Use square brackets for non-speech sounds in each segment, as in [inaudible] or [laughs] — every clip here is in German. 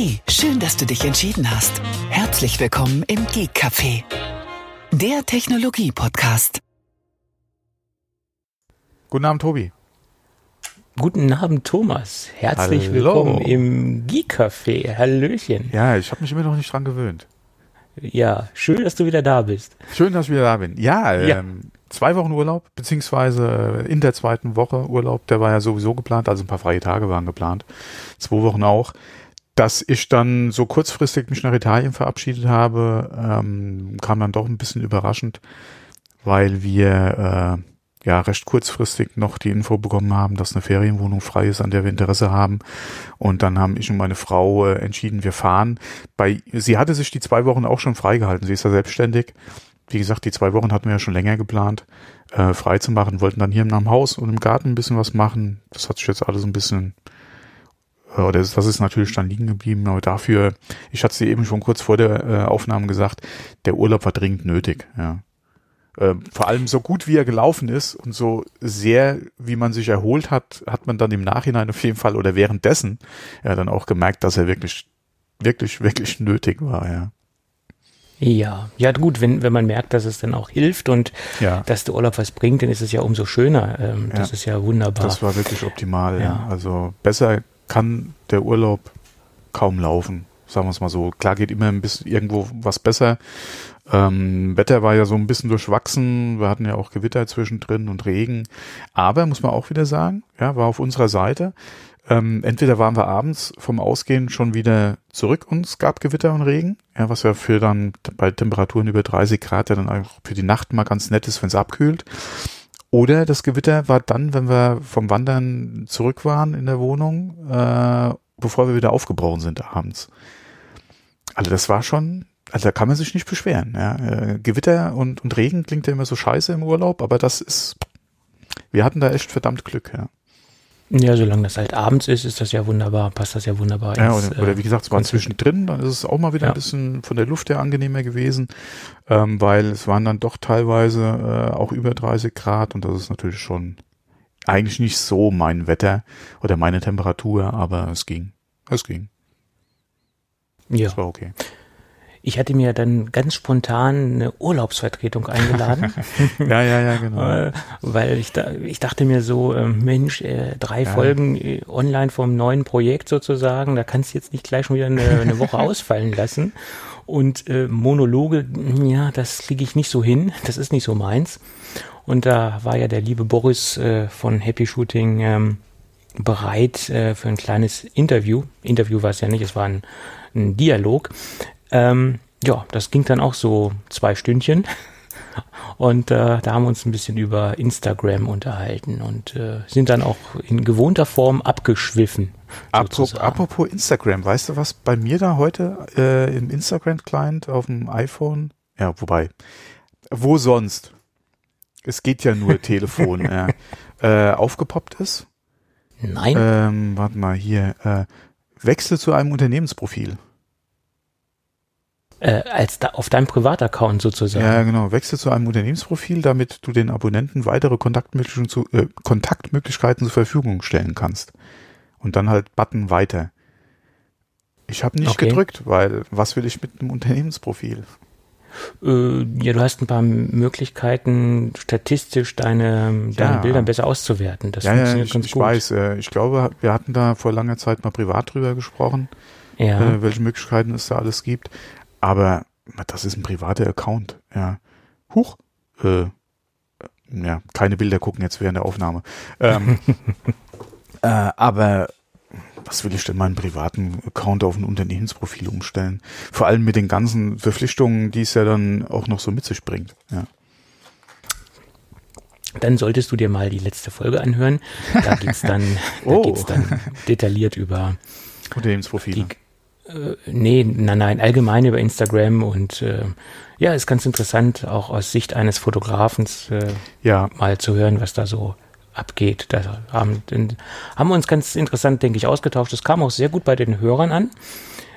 Hey, schön, dass du dich entschieden hast. Herzlich willkommen im Geek Café, der Technologie-Podcast. Guten Abend, Tobi. Guten Abend, Thomas. Herzlich Hallo. willkommen im Geek Café. Hallöchen. Ja, ich habe mich immer noch nicht dran gewöhnt. Ja, schön, dass du wieder da bist. Schön, dass ich wieder da bin. Ja, Ja. Ähm, zwei Wochen Urlaub, beziehungsweise in der zweiten Woche Urlaub, der war ja sowieso geplant, also ein paar freie Tage waren geplant. Zwei Wochen auch. Dass ich dann so kurzfristig mich nach Italien verabschiedet habe, ähm, kam dann doch ein bisschen überraschend, weil wir äh, ja recht kurzfristig noch die Info bekommen haben, dass eine Ferienwohnung frei ist, an der wir Interesse haben. Und dann haben ich und meine Frau äh, entschieden, wir fahren. Bei sie hatte sich die zwei Wochen auch schon freigehalten. Sie ist ja selbstständig. Wie gesagt, die zwei Wochen hatten wir ja schon länger geplant, äh, frei zu machen. Wollten dann hier im Haus und im Garten ein bisschen was machen. Das hat sich jetzt alles ein bisschen oder das das ist natürlich dann liegen geblieben, aber dafür, ich hatte es eben schon kurz vor der äh, Aufnahme gesagt, der Urlaub war dringend nötig, ja. Äh, vor allem so gut wie er gelaufen ist und so sehr, wie man sich erholt hat, hat man dann im Nachhinein auf jeden Fall oder währenddessen ja dann auch gemerkt, dass er wirklich, wirklich, wirklich nötig war, ja. Ja, ja gut, wenn, wenn man merkt, dass es dann auch hilft und Ja. dass der Urlaub was bringt, dann ist es ja umso schöner. Ähm, Das Ja. ist ja wunderbar. Das war wirklich optimal, ja. Ja. Also besser kann der Urlaub kaum laufen, sagen wir es mal so. Klar geht immer ein bisschen irgendwo was besser. Ähm, Wetter war ja so ein bisschen durchwachsen. Wir hatten ja auch Gewitter zwischendrin und Regen. Aber muss man auch wieder sagen, ja, war auf unserer Seite. Ähm, entweder waren wir abends vom Ausgehen schon wieder zurück und es gab Gewitter und Regen, ja, was ja für dann bei Temperaturen über 30 Grad ja dann auch für die Nacht mal ganz nett ist, wenn es abkühlt. Oder das Gewitter war dann, wenn wir vom Wandern zurück waren in der Wohnung, äh, bevor wir wieder aufgebrochen sind abends. Also das war schon, also da kann man sich nicht beschweren. Ja. Äh, Gewitter und, und Regen klingt ja immer so scheiße im Urlaub, aber das ist, wir hatten da echt verdammt Glück. Ja, ja, solange das halt abends ist, ist das ja wunderbar, passt das ja wunderbar. ja ins, oder, oder wie gesagt, es war zwischendrin, dann ist es auch mal wieder Ja. ein bisschen von der Luft her angenehmer gewesen, ähm, weil es waren dann doch teilweise äh, auch über 30 Grad und das ist natürlich schon eigentlich nicht so mein Wetter oder meine Temperatur, aber es ging. Es ging. ja. Das war okay. Ich hatte mir dann ganz spontan eine Urlaubsvertretung eingeladen. [laughs] Ja, ja, ja, genau. Äh, weil ich, da, ich dachte mir so, äh, Mensch, äh, drei Ja. Folgen äh, online vom neuen Projekt sozusagen, da kannst du jetzt nicht gleich schon wieder eine, eine Woche [laughs] ausfallen lassen. Und äh, Monologe, ja, das kriege ich nicht so hin, das ist nicht so meins. Und da war ja der liebe Boris äh, von Happy Shooting ähm, bereit äh, für ein kleines Interview. Interview war es ja nicht, es war ein, ein Dialog. Ähm, ja, das ging dann auch so zwei Stündchen. [laughs] Und äh, da haben wir uns ein bisschen über Instagram unterhalten und äh, sind dann auch in gewohnter Form abgeschwiffen. Apropos, apropos Instagram, weißt du, was bei mir da heute äh, im Instagram-Client auf dem iPhone, ja, wobei, wo sonst? Es geht ja nur Telefon, [laughs] äh, aufgepoppt ist. Nein, Ähm, warte mal hier, äh, Wechsel zu einem Unternehmensprofil. Äh, als da auf deinem Privataccount sozusagen. Ja, genau. Wechsel zu einem Unternehmensprofil, damit du den Abonnenten weitere Kontaktmöglichkeiten, zu, äh, Kontaktmöglichkeiten zur Verfügung stellen kannst. Und dann halt Button weiter. Ich habe nicht Okay. gedrückt, weil was will ich mit einem Unternehmensprofil? Äh, ja, du hast ein paar Möglichkeiten, statistisch deine, deine Ja. Bilder besser auszuwerten. Das ja, ja, funktioniert ich, ganz ich gut. weiß. Äh, ich glaube, wir hatten da vor langer Zeit mal privat drüber gesprochen, Ja. äh, welche Möglichkeiten es da alles gibt. Aber das ist ein privater Account. Ja. Huch. Äh, ja, keine Bilder gucken jetzt während der Aufnahme. Ähm, [laughs] äh, aber was will ich denn meinen privaten Account auf ein Unternehmensprofil umstellen? Vor allem mit den ganzen Verpflichtungen, die es ja dann auch noch so mit sich bringt. Ja. Dann solltest du dir mal die letzte Folge anhören. Da geht's dann, da [laughs] Oh. geht's dann detailliert über Unternehmensprofile. Die- Äh, nee, nein, nein, allgemein über Instagram und äh, ja, ist ganz interessant, auch aus Sicht eines Fotografens äh, ja, mal zu hören, was da so abgeht. Da haben, haben wir uns ganz interessant, denke ich, ausgetauscht. Es kam auch sehr gut bei den Hörern an.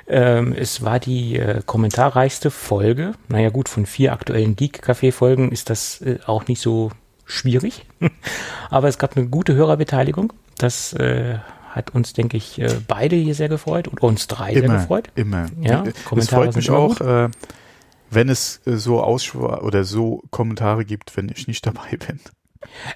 Ähm, es war die äh, kommentarreichste Folge. Naja gut, von vier aktuellen Geek-Café-Folgen ist das äh, auch nicht so schwierig. [laughs] Aber es gab eine gute Hörerbeteiligung. Das äh, hat uns, denke ich, äh, beide hier sehr gefreut und uns drei immer, sehr gefreut. Immer. Ja, es Kommentare freut mich auch, äh, wenn es äh, so Ausschw oder so Kommentare gibt, wenn ich nicht [laughs] dabei bin.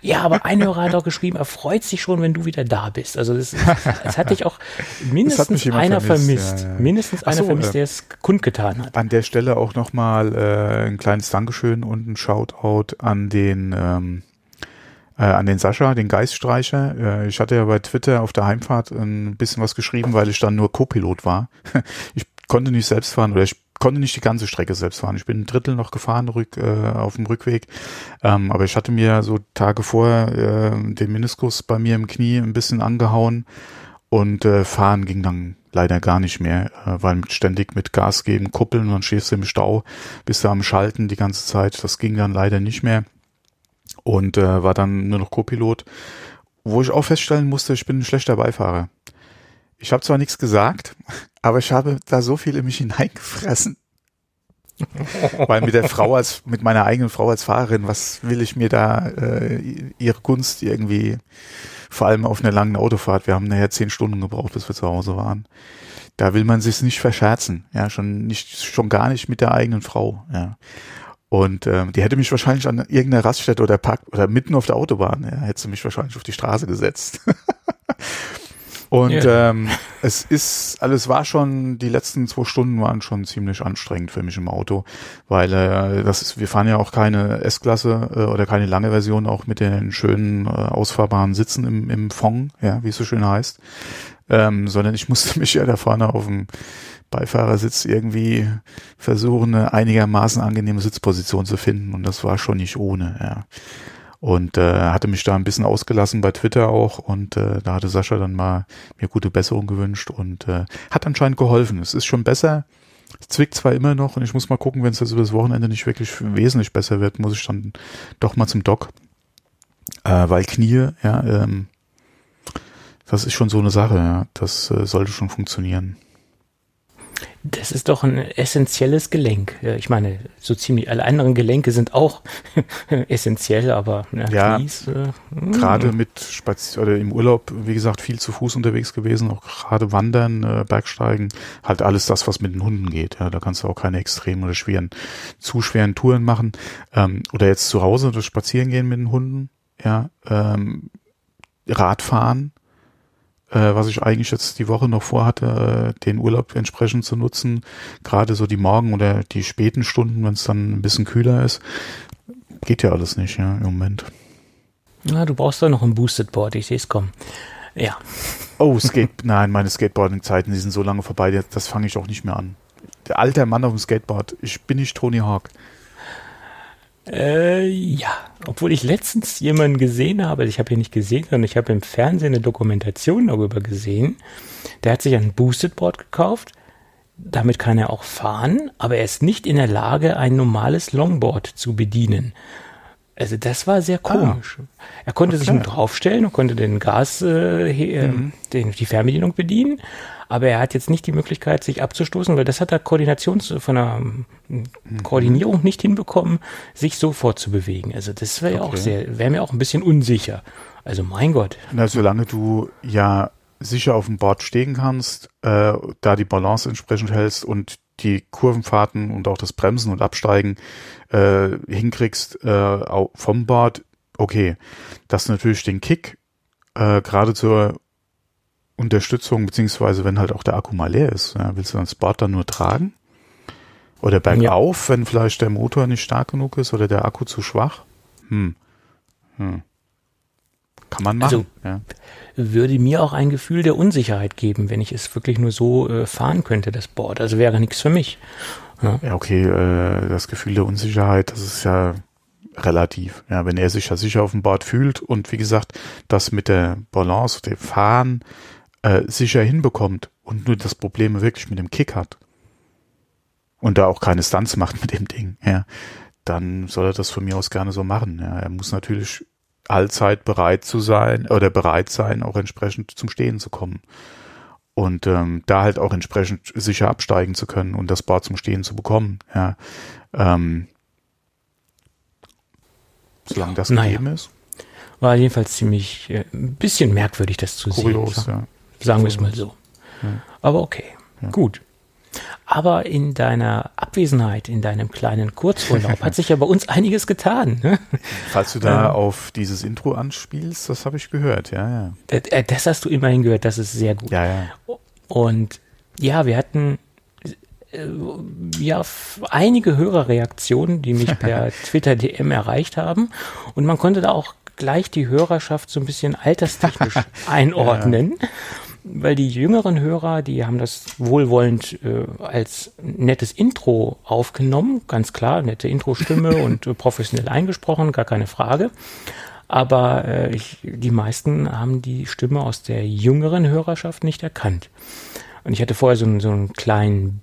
Ja, aber ein Hörer hat auch geschrieben, er freut sich schon, wenn du wieder da bist. Also das, das hat dich auch [laughs] mindestens einer vermisst, vermisst. ja, ja. Mindestens Ach einer so, vermisst, äh, der es kundgetan hat. An der Stelle auch nochmal äh, ein kleines Dankeschön und ein Shoutout an den ähm, äh, an den Sascha, den Geiststreicher. Äh, ich hatte ja bei Twitter auf der Heimfahrt ein bisschen was geschrieben, weil ich dann nur Co-Pilot war. [laughs] ich konnte nicht selbst fahren oder ich konnte nicht die ganze Strecke selbst fahren. Ich bin ein Drittel noch gefahren rück, äh, auf dem Rückweg. Ähm, aber ich hatte mir so Tage vorher äh, den Meniskus bei mir im Knie ein bisschen angehauen und äh, fahren ging dann leider gar nicht mehr, äh, weil ständig mit Gas geben, kuppeln und dann stehst du im Stau, bist du am Schalten die ganze Zeit. Das ging dann leider nicht mehr und äh, war dann nur noch Co-Pilot, wo ich auch feststellen musste, ich bin ein schlechter Beifahrer. Ich habe zwar nichts gesagt, [laughs] aber ich habe da so viel in mich [laughs] hineingefressen. [laughs] Weil mit der Frau als, mit meiner eigenen Frau als Fahrerin, was will ich mir da äh, ihre Gunst irgendwie, vor allem auf einer langen Autofahrt, wir haben nachher zehn Stunden gebraucht, bis wir zu Hause waren. Da will man sich nicht verscherzen, ja, schon nicht, schon gar nicht mit der eigenen Frau, ja. Und ähm, die hätte mich wahrscheinlich an irgendeiner Raststätte oder Park oder mitten auf der Autobahn, ja, hätte sie mich wahrscheinlich auf die Straße gesetzt. [laughs] Und Ja. ähm, es ist, also es war schon, die letzten zwei Stunden waren schon ziemlich anstrengend für mich im Auto, weil äh, das ist, wir fahren ja auch keine S-Klasse äh, oder keine lange Version, auch mit den schönen äh, ausfahrbaren Sitzen im, im Fong, ja, wie es so schön heißt, ähm, sondern ich [laughs] musste mich ja da vorne auf dem Beifahrersitz irgendwie versuchen, eine einigermaßen angenehme Sitzposition zu finden und das war schon nicht ohne, ja. Und äh, hatte mich da ein bisschen ausgelassen bei Twitter auch und äh, da hatte Sascha dann mal mir gute Besserung gewünscht und äh, hat anscheinend geholfen. Es ist schon besser. Es zwickt zwar immer noch und ich muss mal gucken, wenn es jetzt über das Wochenende nicht wirklich wesentlich besser wird, muss ich dann doch mal zum Doc. Äh, weil Knie, ja, ähm, das ist schon so eine Sache, ja. Das äh, sollte schon funktionieren. Das ist doch ein essentielles Gelenk. Ich meine, so ziemlich alle anderen Gelenke sind auch [laughs] essentiell, aber na, Ja. Knies, äh, hm. Gerade mit Spazi oder im Urlaub, wie gesagt, viel zu Fuß unterwegs gewesen, auch gerade Wandern, äh, Bergsteigen, halt alles das, was mit den Hunden geht. Ja, da kannst du auch keine extremen oder schweren, zu schweren Touren machen. Ähm, oder jetzt zu Hause das Spazierengehen mit den Hunden, ja, ähm, Radfahren, was ich eigentlich jetzt die Woche noch vorhatte, äh, den Urlaub entsprechend zu nutzen. Gerade so die Morgen- oder die späten Stunden, wenn es dann ein bisschen kühler ist. Geht ja alles nicht, ja, im Moment. Na, du brauchst doch noch ein Boosted Board, ich sehe es kommen. Ja, Oh, Skate, [laughs] nein, meine Skateboarding-Zeiten, die sind so lange vorbei, das fange ich auch nicht mehr an. Der alte Mann auf dem Skateboard, ich bin nicht Tony Hawk. Äh, ja, obwohl ich letztens jemanden gesehen habe, ich habe ihn nicht gesehen, sondern ich habe im Fernsehen eine Dokumentation darüber gesehen. Der hat sich ein Boosted Board gekauft. Damit kann er auch fahren, aber er ist nicht in der Lage, ein normales Longboard zu bedienen. Also das war sehr komisch. Er konnte sich Okay. nur draufstellen und konnte den Gas, äh, he- äh, den, die Fernbedienung bedienen, aber er hat jetzt nicht die Möglichkeit, sich abzustoßen, weil das hat er Koordinations von der ähm, Koordinierung nicht hinbekommen, sich so fortzubewegen. Also das wäre ja auch Okay. sehr, wäre mir auch ein bisschen unsicher. Also mein Gott. Na, solange du ja sicher auf dem Board stehen kannst, äh, da die Balance entsprechend hältst und die Kurvenfahrten und auch das Bremsen und Absteigen äh, hinkriegst äh, vom Board, okay. Dass natürlich den Kick äh, gerade zur Unterstützung, beziehungsweise wenn halt auch der Akku mal leer ist, ja, willst du das Board dann nur tragen? Oder bergauf, wenn vielleicht der Motor nicht stark genug ist oder der Akku zu schwach? Hm. Hm. Kann man machen. Also, ja. Würde mir auch ein Gefühl der Unsicherheit geben, wenn ich es wirklich nur so äh, fahren könnte, das Board. Also wäre nichts für mich. Ja, okay, äh, das Gefühl der Unsicherheit, das ist ja relativ. Ja, wenn er sich ja sicher auf dem Board fühlt und wie gesagt, das mit der Balance, dem Fahren äh, sicher hinbekommt und nur das Problem wirklich mit dem Kick hat und da auch keine Stunts macht mit dem Ding, ja, dann soll er das von mir aus gerne so machen. Ja, er muss natürlich allzeit bereit zu sein oder bereit sein, auch entsprechend zum Stehen zu kommen und ähm, da halt auch entsprechend sicher absteigen zu können und das Board zum Stehen zu bekommen. Ja, ähm, solange das Naja. gegeben ist. War jedenfalls ziemlich äh, ein bisschen merkwürdig, das zu Kurios, sehen. ja. Sagen wir es mal so. Ja. Aber okay, Ja. gut. Aber in deiner Abwesenheit, in deinem kleinen Kurzurlaub, hat sich ja bei uns einiges getan. Ne? Falls du da Ja. auf dieses Intro anspielst, das habe ich gehört, ja, ja. Das, äh, das hast du immerhin gehört, das ist sehr gut. Ja, ja. Und ja, wir hatten äh, ja einige Hörerreaktionen, die mich per [laughs] Twitter DM erreicht haben. Und man konnte da auch gleich die Hörerschaft so ein bisschen alterstechnisch [laughs] einordnen. Weil die jüngeren Hörer, die haben das wohlwollend äh, als nettes Intro aufgenommen, ganz klar, nette Intro-Stimme [laughs] und äh, professionell eingesprochen, gar keine Frage. Aber äh, ich, die meisten haben die Stimme aus der jüngeren Hörerschaft nicht erkannt. Und ich hatte vorher so einen, so einen kleinen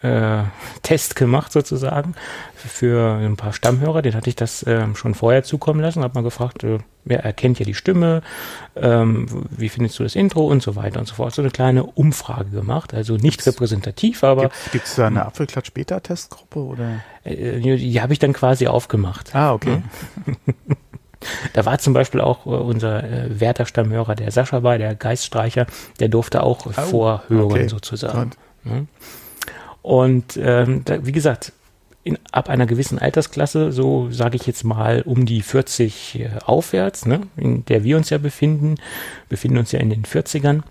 Beta-Test gemacht sozusagen für ein paar Stammhörer. Den hatte ich das ähm, schon vorher zukommen lassen. Hab mal gefragt, äh, wer erkennt ja die Stimme? Ähm, wie findest du das Intro und so weiter und so fort. So eine kleine Umfrage gemacht. Also nicht repräsentativ, aber Gibt es da eine Apfelklatsch-Beta-Testgruppe oder? äh, die, die habe ich dann quasi aufgemacht. Ah, okay. [laughs] Da war zum Beispiel auch äh, unser äh, Werther-Stammhörer, der Sascha bei, der Geiststreicher, der durfte auch äh, vorhören okay. sozusagen. Und. Und ähm, da, wie gesagt, in, ab einer gewissen Altersklasse, so sage ich jetzt mal um die 40 äh, aufwärts, ne, in der wir uns ja befinden, befinden uns ja in den 40ern,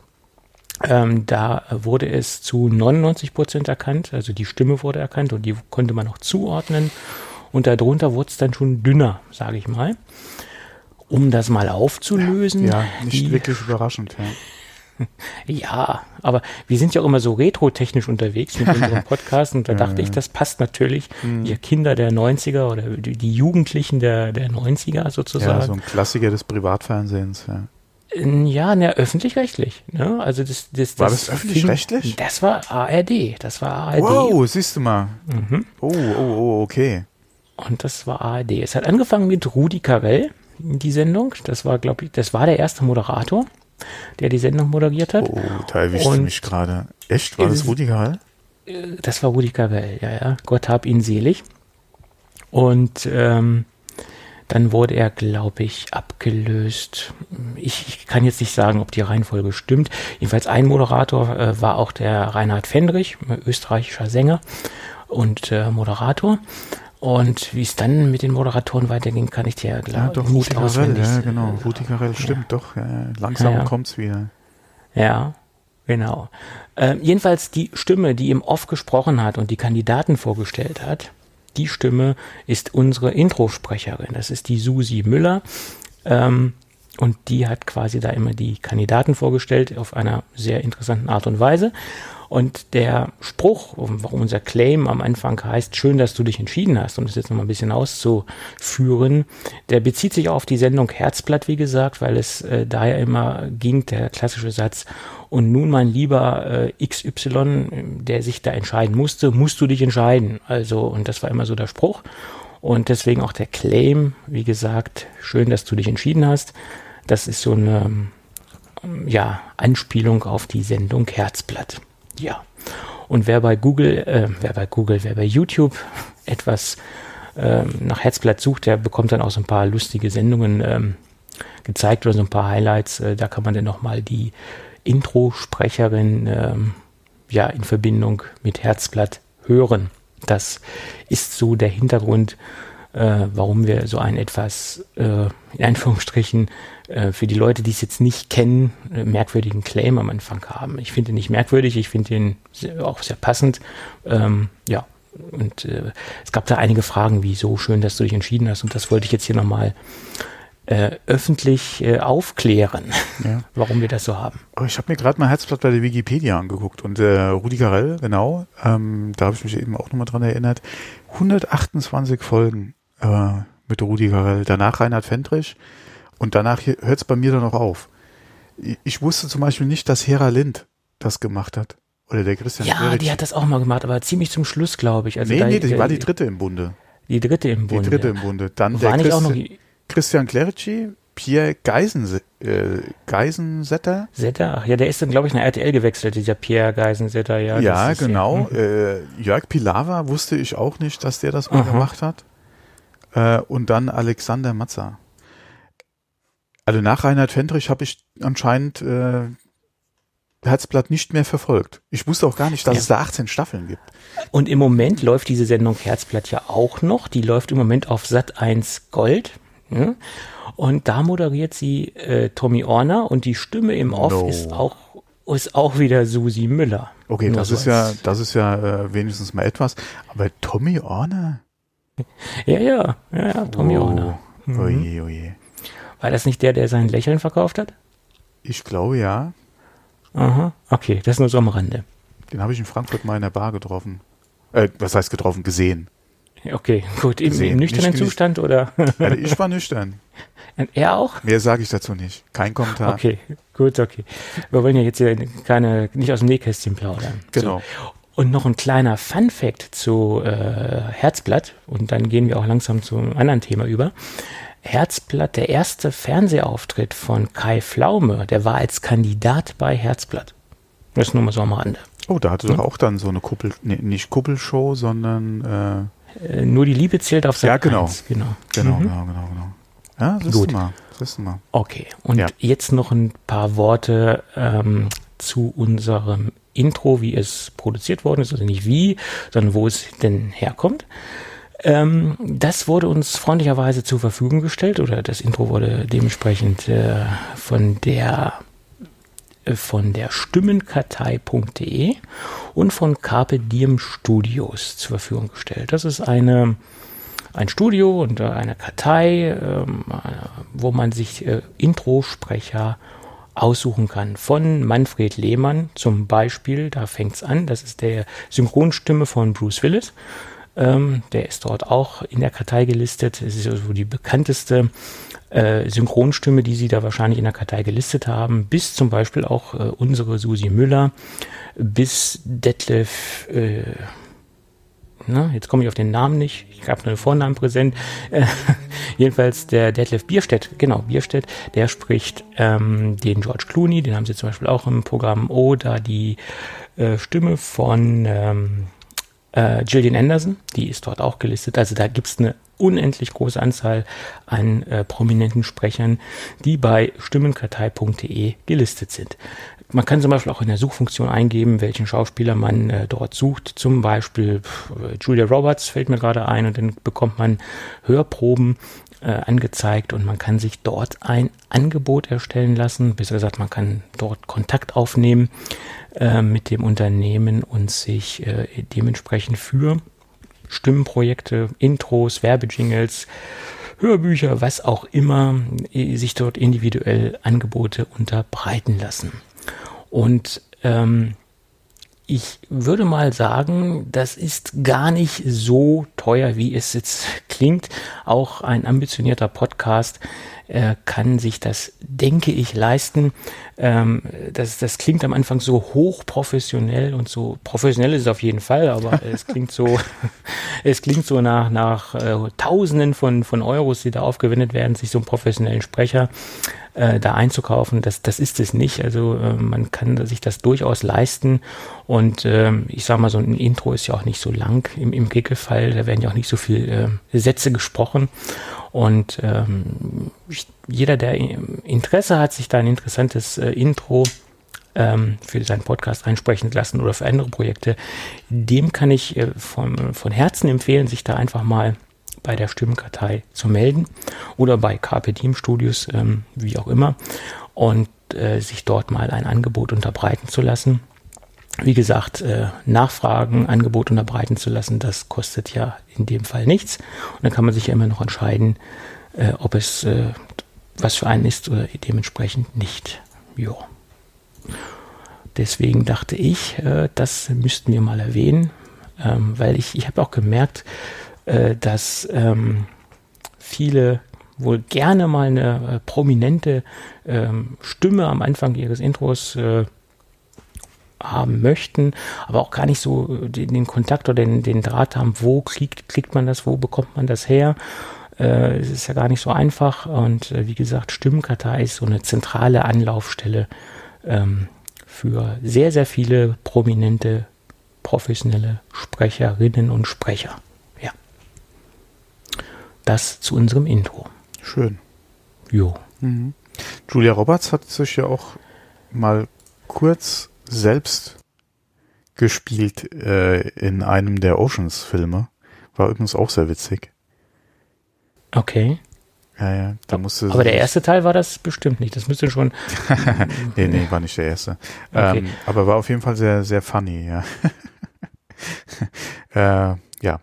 ähm, da wurde es zu 99 Prozent erkannt, also die Stimme wurde erkannt und die konnte man auch zuordnen. Und darunter wurde es dann schon dünner, sage ich mal. Um das mal aufzulösen. ja, nicht die- wirklich überraschend, ja. Ja, aber wir sind ja auch immer so retro-technisch unterwegs mit [laughs] unserem Podcast und da dachte ich, das passt natürlich. Hm. Wir Kinder der 90er oder die, Jugendlichen der, der 90er Ja, sozusagen. so ein Klassiker des Privatfernsehens, ja. Ja, ne, öffentlich-rechtlich. Ne? Also das, das, War das öffentlich-rechtlich? Das war ARD. Das war ARD. Wow, siehst du mal. Mhm. Oh, oh, oh, okay. Und das war ARD. Es hat angefangen mit Rudi Carell, die Sendung. Das war, glaube ich, das war der erste Moderator, der die Sendung moderiert hat. Oh, da erwischt Und- mich gerade. Echt? War das Es- Rudi Carell? Das war Rudi Carell, ja, ja. Gott hab ihn selig. Und ähm, dann wurde er, glaube ich, abgelöst. Ich, ich kann jetzt nicht sagen, ob die Reihenfolge stimmt. Jedenfalls ein Moderator äh, war auch der Reinhard Fendrich, österreichischer Sänger und äh, Moderator. Und wie es dann mit den Moderatoren weiterging, kann ich dir Ja, glaube doch, ich nicht Rudi Carell, auswendig ja, genau. Rudi Carell, stimmt, doch. Ja, ja. langsam Ja, ja. kommt's wieder. Ja, genau. Ähm, jedenfalls die Stimme, die im Off gesprochen hat und die Kandidaten vorgestellt hat, die Stimme ist unsere Introsprecherin. Das ist die Susi Müller. Ähm, und die hat quasi da immer die Kandidaten vorgestellt auf einer sehr interessanten Art und Weise. Und der Spruch, warum unser Claim am Anfang heißt, schön, dass du dich entschieden hast, um das jetzt nochmal ein bisschen auszuführen, der bezieht sich auf die Sendung Herzblatt, wie gesagt, weil es äh, da ja immer ging, der klassische Satz, und nun, mein lieber äh, XY, der sich da entscheiden musste, musst du dich entscheiden. Also, und das war immer so der Spruch. Und deswegen auch der Claim, wie gesagt, schön, dass du dich entschieden hast. Das ist so eine ja, Anspielung auf die Sendung Herzblatt. Ja. Und wer bei Google, äh, wer bei Google, wer bei YouTube [laughs] etwas ähm, nach Herzblatt sucht, der bekommt dann auch so ein paar lustige Sendungen ähm, gezeigt oder so ein paar Highlights. Äh, da kann man dann nochmal die Intro-Sprecherin ähm, ja in Verbindung mit Herzblatt hören. Das ist so der Hintergrund, äh, warum wir so ein etwas, äh, in Anführungsstrichen, äh, für die Leute, die es jetzt nicht kennen, äh, merkwürdigen Claim am Anfang haben. Ich finde ihn nicht merkwürdig, ich finde ihn sehr, auch sehr passend. Ähm, ja, und äh, es gab da einige Fragen, wie so schön, dass du dich entschieden hast. Und das wollte ich jetzt hier nochmal äh, öffentlich aufklären, Ja. [laughs] warum wir das so haben. Oh, ich habe mir gerade mal Herzblatt bei der Wikipedia angeguckt und äh, Rudi Carell, genau, ähm, da habe ich mich eben auch nochmal dran erinnert. 128 Folgen äh, mit Rudi Carell, danach Reinhard Fendrich und danach hört es bei mir dann noch auf. Ich, wusste zum Beispiel nicht, dass Hera Lind das gemacht hat. Oder der Christian Ja, Queritsch. die hat das auch mal gemacht, aber ziemlich zum Schluss, glaube ich. Also nee, da- nee, die da- war die dritte im Bunde. Die dritte im Die Bunde. dritte im Bunde. Dann War der auch noch Christi Christian Clerici, Pierre Geisen, äh, Geisensetter. Setter? Ja, der ist dann, glaube ich, nach RTL gewechselt, dieser Pierre Geisensetter. Ja, Ja, genau. mhm. Äh, Jörg Pilawa wusste ich auch nicht, dass der das mal Aha. gemacht hat. Äh, und dann Alexander Matzer. Also nach Reinhard Fendrich habe ich anscheinend äh, Herzblatt nicht mehr verfolgt. Ich wusste auch gar nicht, dass Ja. es da 18 Staffeln gibt. Und im Moment läuft diese Sendung Herzblatt ja auch noch. Die läuft im Moment auf Sat 1 Gold. Ja? Und da moderiert sie äh, Tommy Orner und die Stimme im Off No. ist auch ist auch wieder Susi Müller. Okay, Nur das so ist ja, als- das ist ja äh, wenigstens mal etwas. Aber Tommy Orner? Ja, ja, ja, ja Tommy oh. Orner. Mhm. Oje, oje. War das nicht der, der sein Lächeln verkauft hat? Ich glaube ja. Aha, okay, das nur so am Rande. Den habe ich in Frankfurt mal in der Bar getroffen. Äh, was heißt getroffen? Gesehen. Okay, gut, im, im nüchternen Nicht- nicht- Zustand oder? [laughs] Also ich war nüchtern. er auch? Mehr sage ich dazu nicht. Kein Kommentar. Okay, gut, okay. Wir wollen ja jetzt hier keine, nicht aus dem Nähkästchen plaudern. Genau. So. Und noch ein kleiner Fun Fact zu äh, Herzblatt und dann gehen wir auch langsam zu einem anderen Thema über. Herzblatt, der erste Fernsehauftritt von Kai Pflaume, der war als Kandidat bei Herzblatt. Das nur mal so am Rande. Oh, da hatte doch auch dann so eine Kuppel, nee, nicht Kuppelshow, sondern Äh, nur die Liebe zählt auf Sat Ja, genau. 1. Genau. äh, genau, Mhm. genau, genau, genau. Ja, siehst Gut. mal. Du mal. Okay, und Ja. jetzt noch ein paar Worte ähm, zu unserem Intro, wie es produziert worden ist, also nicht wie, sondern wo es denn herkommt. Ähm, das wurde uns freundlicherweise zur Verfügung gestellt oder das Intro wurde dementsprechend äh, von der äh, von der Stimmenkartei.de und von Carpe Diem Studios zur Verfügung gestellt. Das ist eine ein Studio und eine Kartei, ähm, äh, wo man sich äh, Introsprecher aussuchen kann. Von Manfred Lehmann zum Beispiel, da fängt's an, das ist der Synchronstimme von Bruce Willis. Ähm, der ist dort auch in der Kartei gelistet. Es ist also die bekannteste äh, Synchronstimme, die Sie da wahrscheinlich in der Kartei gelistet haben, bis zum Beispiel auch äh, unsere Susi Müller, bis Detlef, äh, na, jetzt komme ich auf den Namen nicht, ich habe nur den Vornamen präsent. Äh, [laughs] jedenfalls der Detlef Bierstedt, genau, Bierstedt, der spricht ähm, den George Clooney, den haben sie zum Beispiel auch im Programm. Oder die äh, Stimme von ähm, äh, Gillian Anderson, die ist dort auch gelistet. Also da gibt es eine unendlich große Anzahl an äh, prominenten Sprechern, die bei stimmenkartei.de gelistet sind. Man kann zum Beispiel auch in der Suchfunktion eingeben, welchen Schauspieler man äh, dort sucht. Zum Beispiel pff, Julia Roberts fällt mir gerade ein und dann bekommt man Hörproben äh, angezeigt und man kann sich dort ein Angebot erstellen lassen. Besser gesagt, man kann dort Kontakt aufnehmen äh, mit dem Unternehmen und sich äh, dementsprechend für Stimmenprojekte, Intros, Werbejingles, Hörbücher, was auch immer, äh, sich dort individuell Angebote unterbreiten lassen. Und ähm, ich würde mal sagen, das ist gar nicht so teuer, wie es jetzt klingt. Auch ein ambitionierter Podcast äh, kann sich das, denke ich, leisten. Ähm, das, das klingt am Anfang so hochprofessionell und so professionell ist es auf jeden Fall, aber [laughs] es klingt so, es klingt so nach, nach äh, Tausenden von, von Euros, die da aufgewendet werden, sich so einen professionellen Sprecher äh, da einzukaufen. Das, das ist es nicht. Also äh, man kann sich das durchaus leisten. Und ähm, ich sage mal, so ein Intro ist ja auch nicht so lang im, im Regelfall. Da werden ja auch nicht so viele äh, Sätze gesprochen. Und ähm, ich, jeder, der Interesse hat, sich da ein interessantes äh, Intro ähm, für seinen Podcast einsprechen lassen oder für andere Projekte, dem kann ich äh, von, von Herzen empfehlen, sich da einfach mal bei der Stimmenkartei zu melden oder bei Carpe Diem Studios, ähm, wie auch immer, und äh, sich dort mal ein Angebot unterbreiten zu lassen. Wie gesagt, äh, Nachfragen, Angebot unterbreiten zu lassen, das kostet ja in dem Fall nichts. Und dann kann man sich ja immer noch entscheiden, äh, ob es äh, was für einen ist oder dementsprechend nicht. Ja. Deswegen dachte ich, äh, das müssten wir mal erwähnen, ähm, weil ich, ich habe auch gemerkt, äh, dass ähm, viele wohl gerne mal eine äh, prominente ähm, Stimme am Anfang ihres Intros äh, haben möchten, aber auch gar nicht so äh, den, den Kontakt oder den, den Draht haben, wo kriegt, kriegt man das, wo bekommt man das her. Äh, es ist ja gar nicht so einfach und äh, wie gesagt, Stimmenkartei ist so eine zentrale Anlaufstelle ähm, für sehr, sehr viele prominente, professionelle Sprecherinnen und Sprecher. Ja. Das zu unserem Intro. Schön. Jo. Mhm. Julia Roberts hat sich ja auch mal kurz selbst gespielt äh, in einem der Oceans-Filme. War übrigens auch sehr witzig. Okay. Ja, ja, da musste. Aber der erste Teil war das bestimmt nicht. Das müsste schon. [laughs] nee, nee, war nicht der erste. Okay. Ähm, aber war auf jeden Fall sehr, sehr funny, ja. [laughs] äh, ja.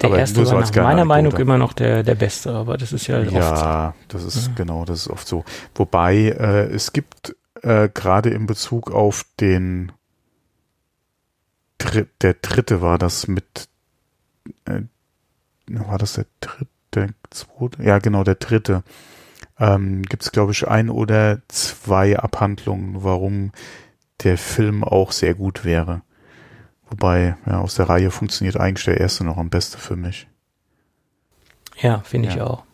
Der Aber erste war nach meiner Meinung immer noch der, der beste, aber das ist ja, oft. Ja, das ist genau, das ist oft so. Wobei äh, es gibt äh, gerade in Bezug auf den Dr der dritte war das mit äh, war das der dritte, zweite? Ja, genau, der dritte. Ähm, gibt es, glaube ich, ein oder zwei Abhandlungen, warum der Film auch sehr gut wäre. Wobei, ja, aus der Reihe funktioniert eigentlich der erste noch am besten für mich. Ja, finde ich Ja. auch.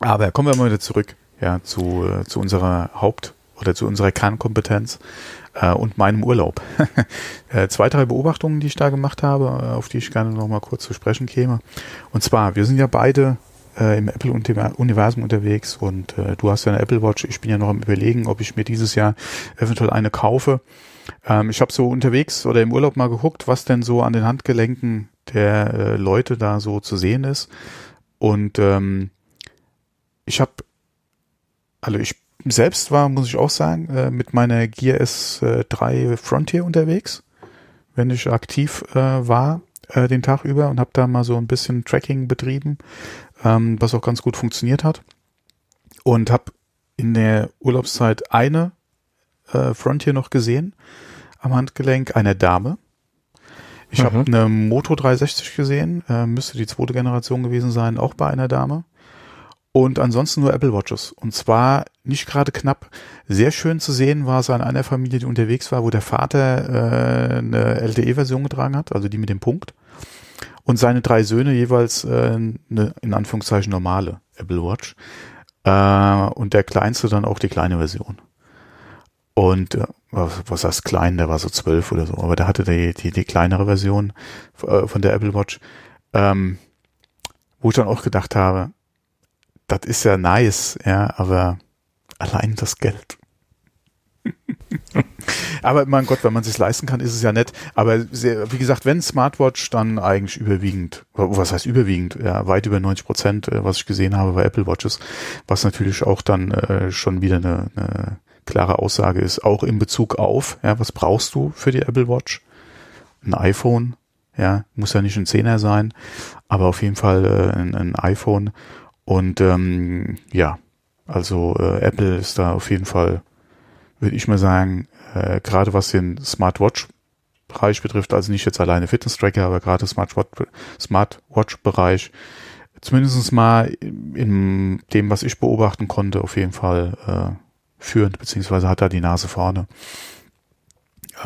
Aber kommen wir mal wieder zurück, ja, zu, äh, zu unserer Haupt- oder zu unserer Kernkompetenz äh, und meinem Urlaub. [laughs] äh, zwei, drei Beobachtungen, die ich da gemacht habe, äh, auf die ich gerne noch mal kurz zu sprechen käme. Und zwar, wir sind ja beide äh, im Apple-Universum unterwegs und äh, du hast ja eine Apple Watch. Ich bin ja noch am überlegen, ob ich mir dieses Jahr eventuell eine kaufe. Ähm, ich habe so unterwegs oder im Urlaub mal geguckt, was denn so an den Handgelenken der äh, Leute da so zu sehen ist. Und ähm, ich habe, also ich selbst war, muss ich auch sagen, äh, mit meiner Gear S3 Frontier unterwegs, wenn ich aktiv äh, war äh, den Tag über und habe da mal so ein bisschen Tracking betrieben, ähm, was auch ganz gut funktioniert hat. Und habe in der Urlaubszeit eine äh, Frontier noch gesehen am Handgelenk einer Dame. Ich Mhm. habe eine Moto 360 gesehen, äh, müsste die zweite Generation gewesen sein, auch bei einer Dame. Und ansonsten nur Apple Watches. Und zwar nicht gerade knapp. Sehr schön zu sehen war es an einer Familie, die unterwegs war, wo der Vater äh, eine LTE-Version getragen hat, also die mit dem Punkt. Und seine drei Söhne jeweils äh, eine, in Anführungszeichen, normale Apple Watch. Äh, und der kleinste dann auch die kleine Version. Und äh, was, was heißt klein, der war so zwölf oder so, aber der hatte die, die, die kleinere Version äh, von der Apple Watch, ähm, wo ich dann auch gedacht habe, das ist ja nice, ja, aber allein das Geld. [laughs] aber mein Gott, wenn man sich leisten kann, ist es ja nett. Aber sehr, wie gesagt, wenn Smartwatch, dann eigentlich überwiegend, was heißt überwiegend, ja, weit über 90 Prozent, äh, was ich gesehen habe bei Apple Watches, was natürlich auch dann äh, schon wieder eine, eine klare Aussage ist, auch in Bezug auf, ja, was brauchst du für die Apple Watch? Ein iPhone, ja, muss ja nicht ein Zehner sein, aber auf jeden Fall äh, ein, ein iPhone. Und ähm, ja, also äh, Apple ist da auf jeden Fall, würde ich mal sagen, äh, gerade was den Smartwatch-Bereich betrifft, also nicht jetzt alleine Fitness-Tracker, aber gerade Smartwatch- Smartwatch-Bereich, zumindest mal in, dem, was ich beobachten konnte, auf jeden Fall äh, führend, beziehungsweise hat er die Nase vorne.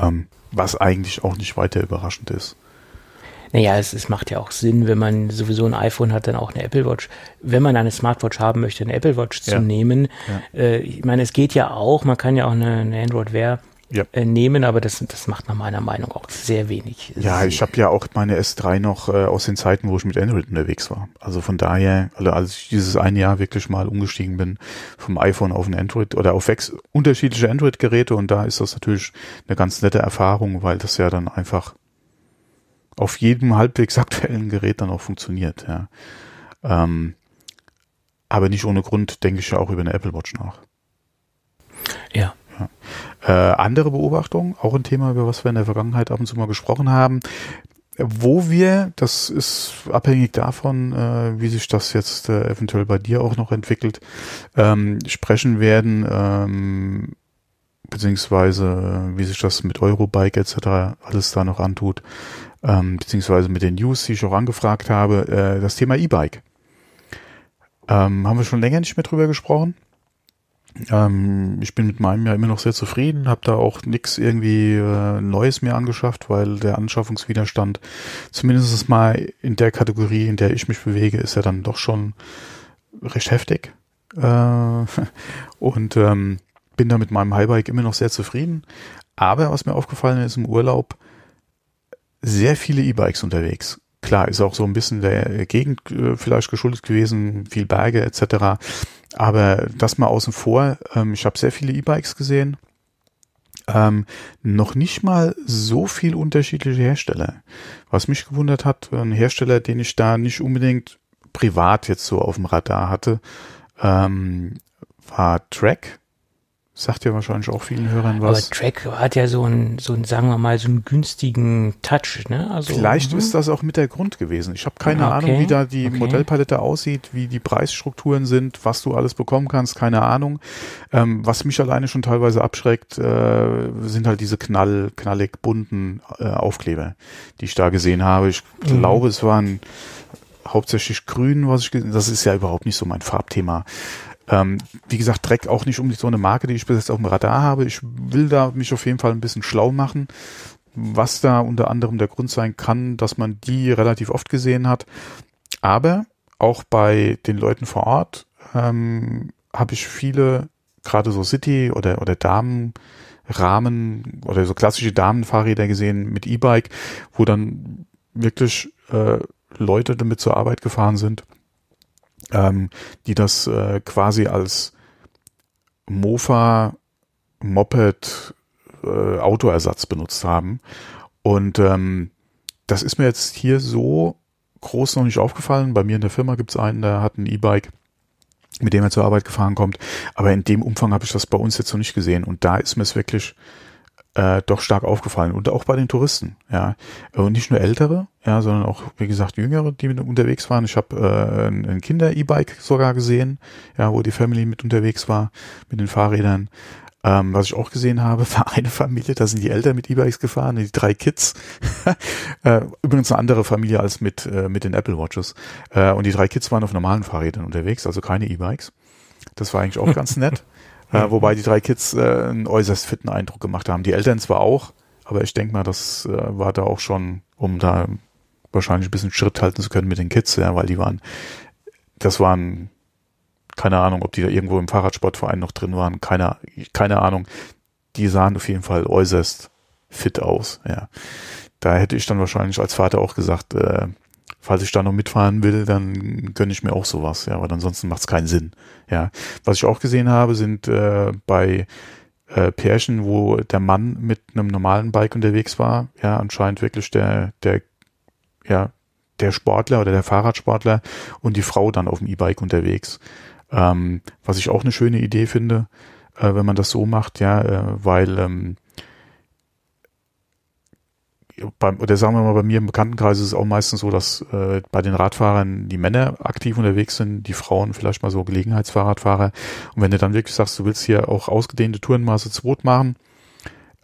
Ähm, was eigentlich auch nicht weiter überraschend ist. Naja, es, es macht ja auch Sinn, wenn man sowieso ein iPhone hat, dann auch eine Apple Watch. Wenn man eine Smartwatch haben möchte, eine Apple Watch zu Ja. nehmen. Äh, ich meine, es geht ja auch, man kann ja auch eine, eine Android Wear Ja. äh, nehmen, aber das, das macht nach meiner Meinung auch sehr wenig. Ja, ich habe ja auch meine S3 noch äh, aus den Zeiten, wo ich mit Android unterwegs war. Also von daher, also als ich dieses eine Jahr wirklich mal umgestiegen bin vom iPhone auf ein Android oder auf unterschiedliche Android-Geräte und da ist das natürlich eine ganz nette Erfahrung, weil das ja dann einfach auf jedem halbwegs aktuellen Gerät dann auch funktioniert. Ja. Ähm, aber nicht ohne Grund denke ich ja auch über eine Apple Watch nach. Ja. Äh, andere Beobachtung, auch ein Thema, über was wir in der Vergangenheit ab und zu mal gesprochen haben, wo wir, das ist abhängig davon, äh, wie sich das jetzt äh, eventuell bei dir auch noch entwickelt, ähm, sprechen werden, ähm, beziehungsweise äh, wie sich das mit Eurobike etc. alles da noch antut, ähm, beziehungsweise mit den News, die ich auch angefragt habe, äh, das Thema E-Bike. Ähm, haben wir schon länger nicht mehr drüber gesprochen. Ähm, ich bin mit meinem ja immer noch sehr zufrieden, habe da auch nichts irgendwie äh, Neues mehr angeschafft, weil der Anschaffungswiderstand zumindest mal in der Kategorie, in der ich mich bewege, ist ja dann doch schon recht heftig. Äh, [laughs] und ähm, bin da mit meinem Highbike immer noch sehr zufrieden. Aber was mir aufgefallen ist im Urlaub, sehr viele E-Bikes unterwegs. Klar, ist auch so ein bisschen der Gegend äh, vielleicht geschuldet gewesen, viel Berge etc. Aber das mal außen vor. Ähm, ich habe sehr viele E-Bikes gesehen. ähm, noch nicht mal so viel unterschiedliche Hersteller. Was mich gewundert hat, ein Hersteller, den ich da nicht unbedingt privat jetzt so auf dem Radar hatte, ähm, war Track. Sagt ja wahrscheinlich auch vielen Hörern was. Aber Track hat ja so einen, so einen, sagen wir mal, so einen günstigen Touch, ne? Also, Vielleicht mh. ist das auch mit der Grund gewesen. Ich habe keine okay. Ahnung, wie da die okay. Modellpalette aussieht, wie die Preisstrukturen sind, was du alles bekommen kannst, keine Ahnung. Ähm, was mich alleine schon teilweise abschreckt, äh, sind halt diese knall, knallig bunten äh, Aufkleber, die ich da gesehen habe. Ich mhm. glaube, es waren hauptsächlich grün, was ich gesehen Das ist ja überhaupt nicht so mein Farbthema. Ähm, wie gesagt, Dreck auch nicht unbedingt so eine Marke, die ich bis jetzt auf dem Radar habe. Ich will da mich auf jeden Fall ein bisschen schlau machen, was da unter anderem der Grund sein kann, dass man die relativ oft gesehen hat. Aber auch bei den Leuten vor Ort ähm, habe ich viele, gerade so City oder, oder Damenrahmen oder so klassische Damenfahrräder gesehen mit E-Bike, wo dann wirklich äh, Leute damit zur Arbeit gefahren sind ähm, die das äh, quasi als Mofa, Moped, äh, Autoersatz benutzt haben. Und ähm, das ist mir jetzt hier so groß noch nicht aufgefallen. Bei mir in der Firma gibt es einen, der hat ein E-Bike, mit dem er zur Arbeit gefahren kommt. Aber in dem Umfang habe ich das bei uns jetzt noch nicht gesehen. Und da ist mir es wirklich äh, doch stark aufgefallen und auch bei den Touristen, ja und nicht nur ältere, ja, sondern auch wie gesagt jüngere, die mit unterwegs waren. Ich habe äh, ein Kinder-E-Bike sogar gesehen, ja, wo die Family mit unterwegs war mit den Fahrrädern. Ähm, was ich auch gesehen habe, [laughs] war eine Familie, da sind die Eltern mit E-Bikes gefahren, die drei Kids. [laughs] äh, übrigens eine andere Familie als mit, äh, mit den Apple Watches. Äh, und die drei Kids waren auf normalen Fahrrädern unterwegs, also keine E-Bikes. Das war eigentlich auch [laughs] ganz nett. Äh, wobei die drei Kids äh, einen äußerst fitten Eindruck gemacht haben. Die Eltern zwar auch, aber ich denke mal, das äh, war da auch schon, um da wahrscheinlich ein bisschen Schritt halten zu können mit den Kids, ja, weil die waren, das waren, keine Ahnung, ob die da irgendwo im Fahrradsportverein noch drin waren, keine, keine Ahnung. Die sahen auf jeden Fall äußerst fit aus, ja. Da hätte ich dann wahrscheinlich als Vater auch gesagt, äh, falls ich da noch mitfahren will, dann gönne ich mir auch sowas, ja, weil ansonsten macht es keinen Sinn. Ja. Was ich auch gesehen habe, sind äh, bei äh, Pärchen, wo der Mann mit einem normalen Bike unterwegs war, ja, anscheinend wirklich der, der, ja, der Sportler oder der Fahrradsportler und die Frau dann auf dem E-Bike unterwegs. Ähm, was ich auch eine schöne Idee finde, äh, wenn man das so macht, ja, äh, weil ähm, beim, oder sagen wir mal, bei mir im Bekanntenkreis ist es auch meistens so, dass äh, bei den Radfahrern die Männer aktiv unterwegs sind, die Frauen vielleicht mal so Gelegenheitsfahrradfahrer. Und wenn du dann wirklich sagst, du willst hier auch ausgedehnte Tourenmaße zu Boot machen,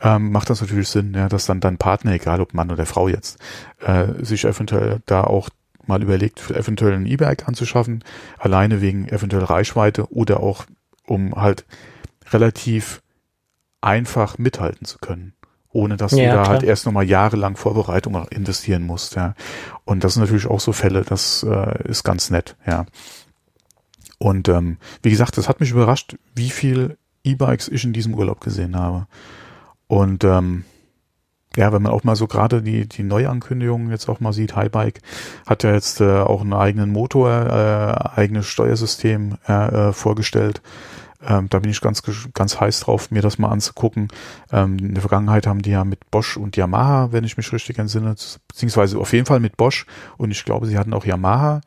ähm, macht das natürlich Sinn, ja, dass dann dein Partner, egal ob Mann oder Frau jetzt, äh, sich eventuell da auch mal überlegt, eventuell ein E-Bike anzuschaffen, alleine wegen eventuell Reichweite oder auch um halt relativ einfach mithalten zu können ohne dass ja, du da klar. halt erst nochmal jahrelang Vorbereitung investieren musst, ja. Und das sind natürlich auch so Fälle, das äh, ist ganz nett, ja. Und ähm, wie gesagt, das hat mich überrascht, wie viel E-Bikes ich in diesem Urlaub gesehen habe. Und ähm, ja, wenn man auch mal so gerade die, die Neuankündigungen jetzt auch mal sieht, Highbike hat ja jetzt äh, auch einen eigenen Motor, äh, eigenes Steuersystem äh, äh vorgestellt. Ähm, da bin ich ganz, ganz heiß drauf, mir das mal anzugucken. Ähm, in der Vergangenheit haben die ja mit Bosch und Yamaha, wenn ich mich richtig entsinne, beziehungsweise auf jeden Fall mit Bosch und ich glaube, sie hatten auch Yamaha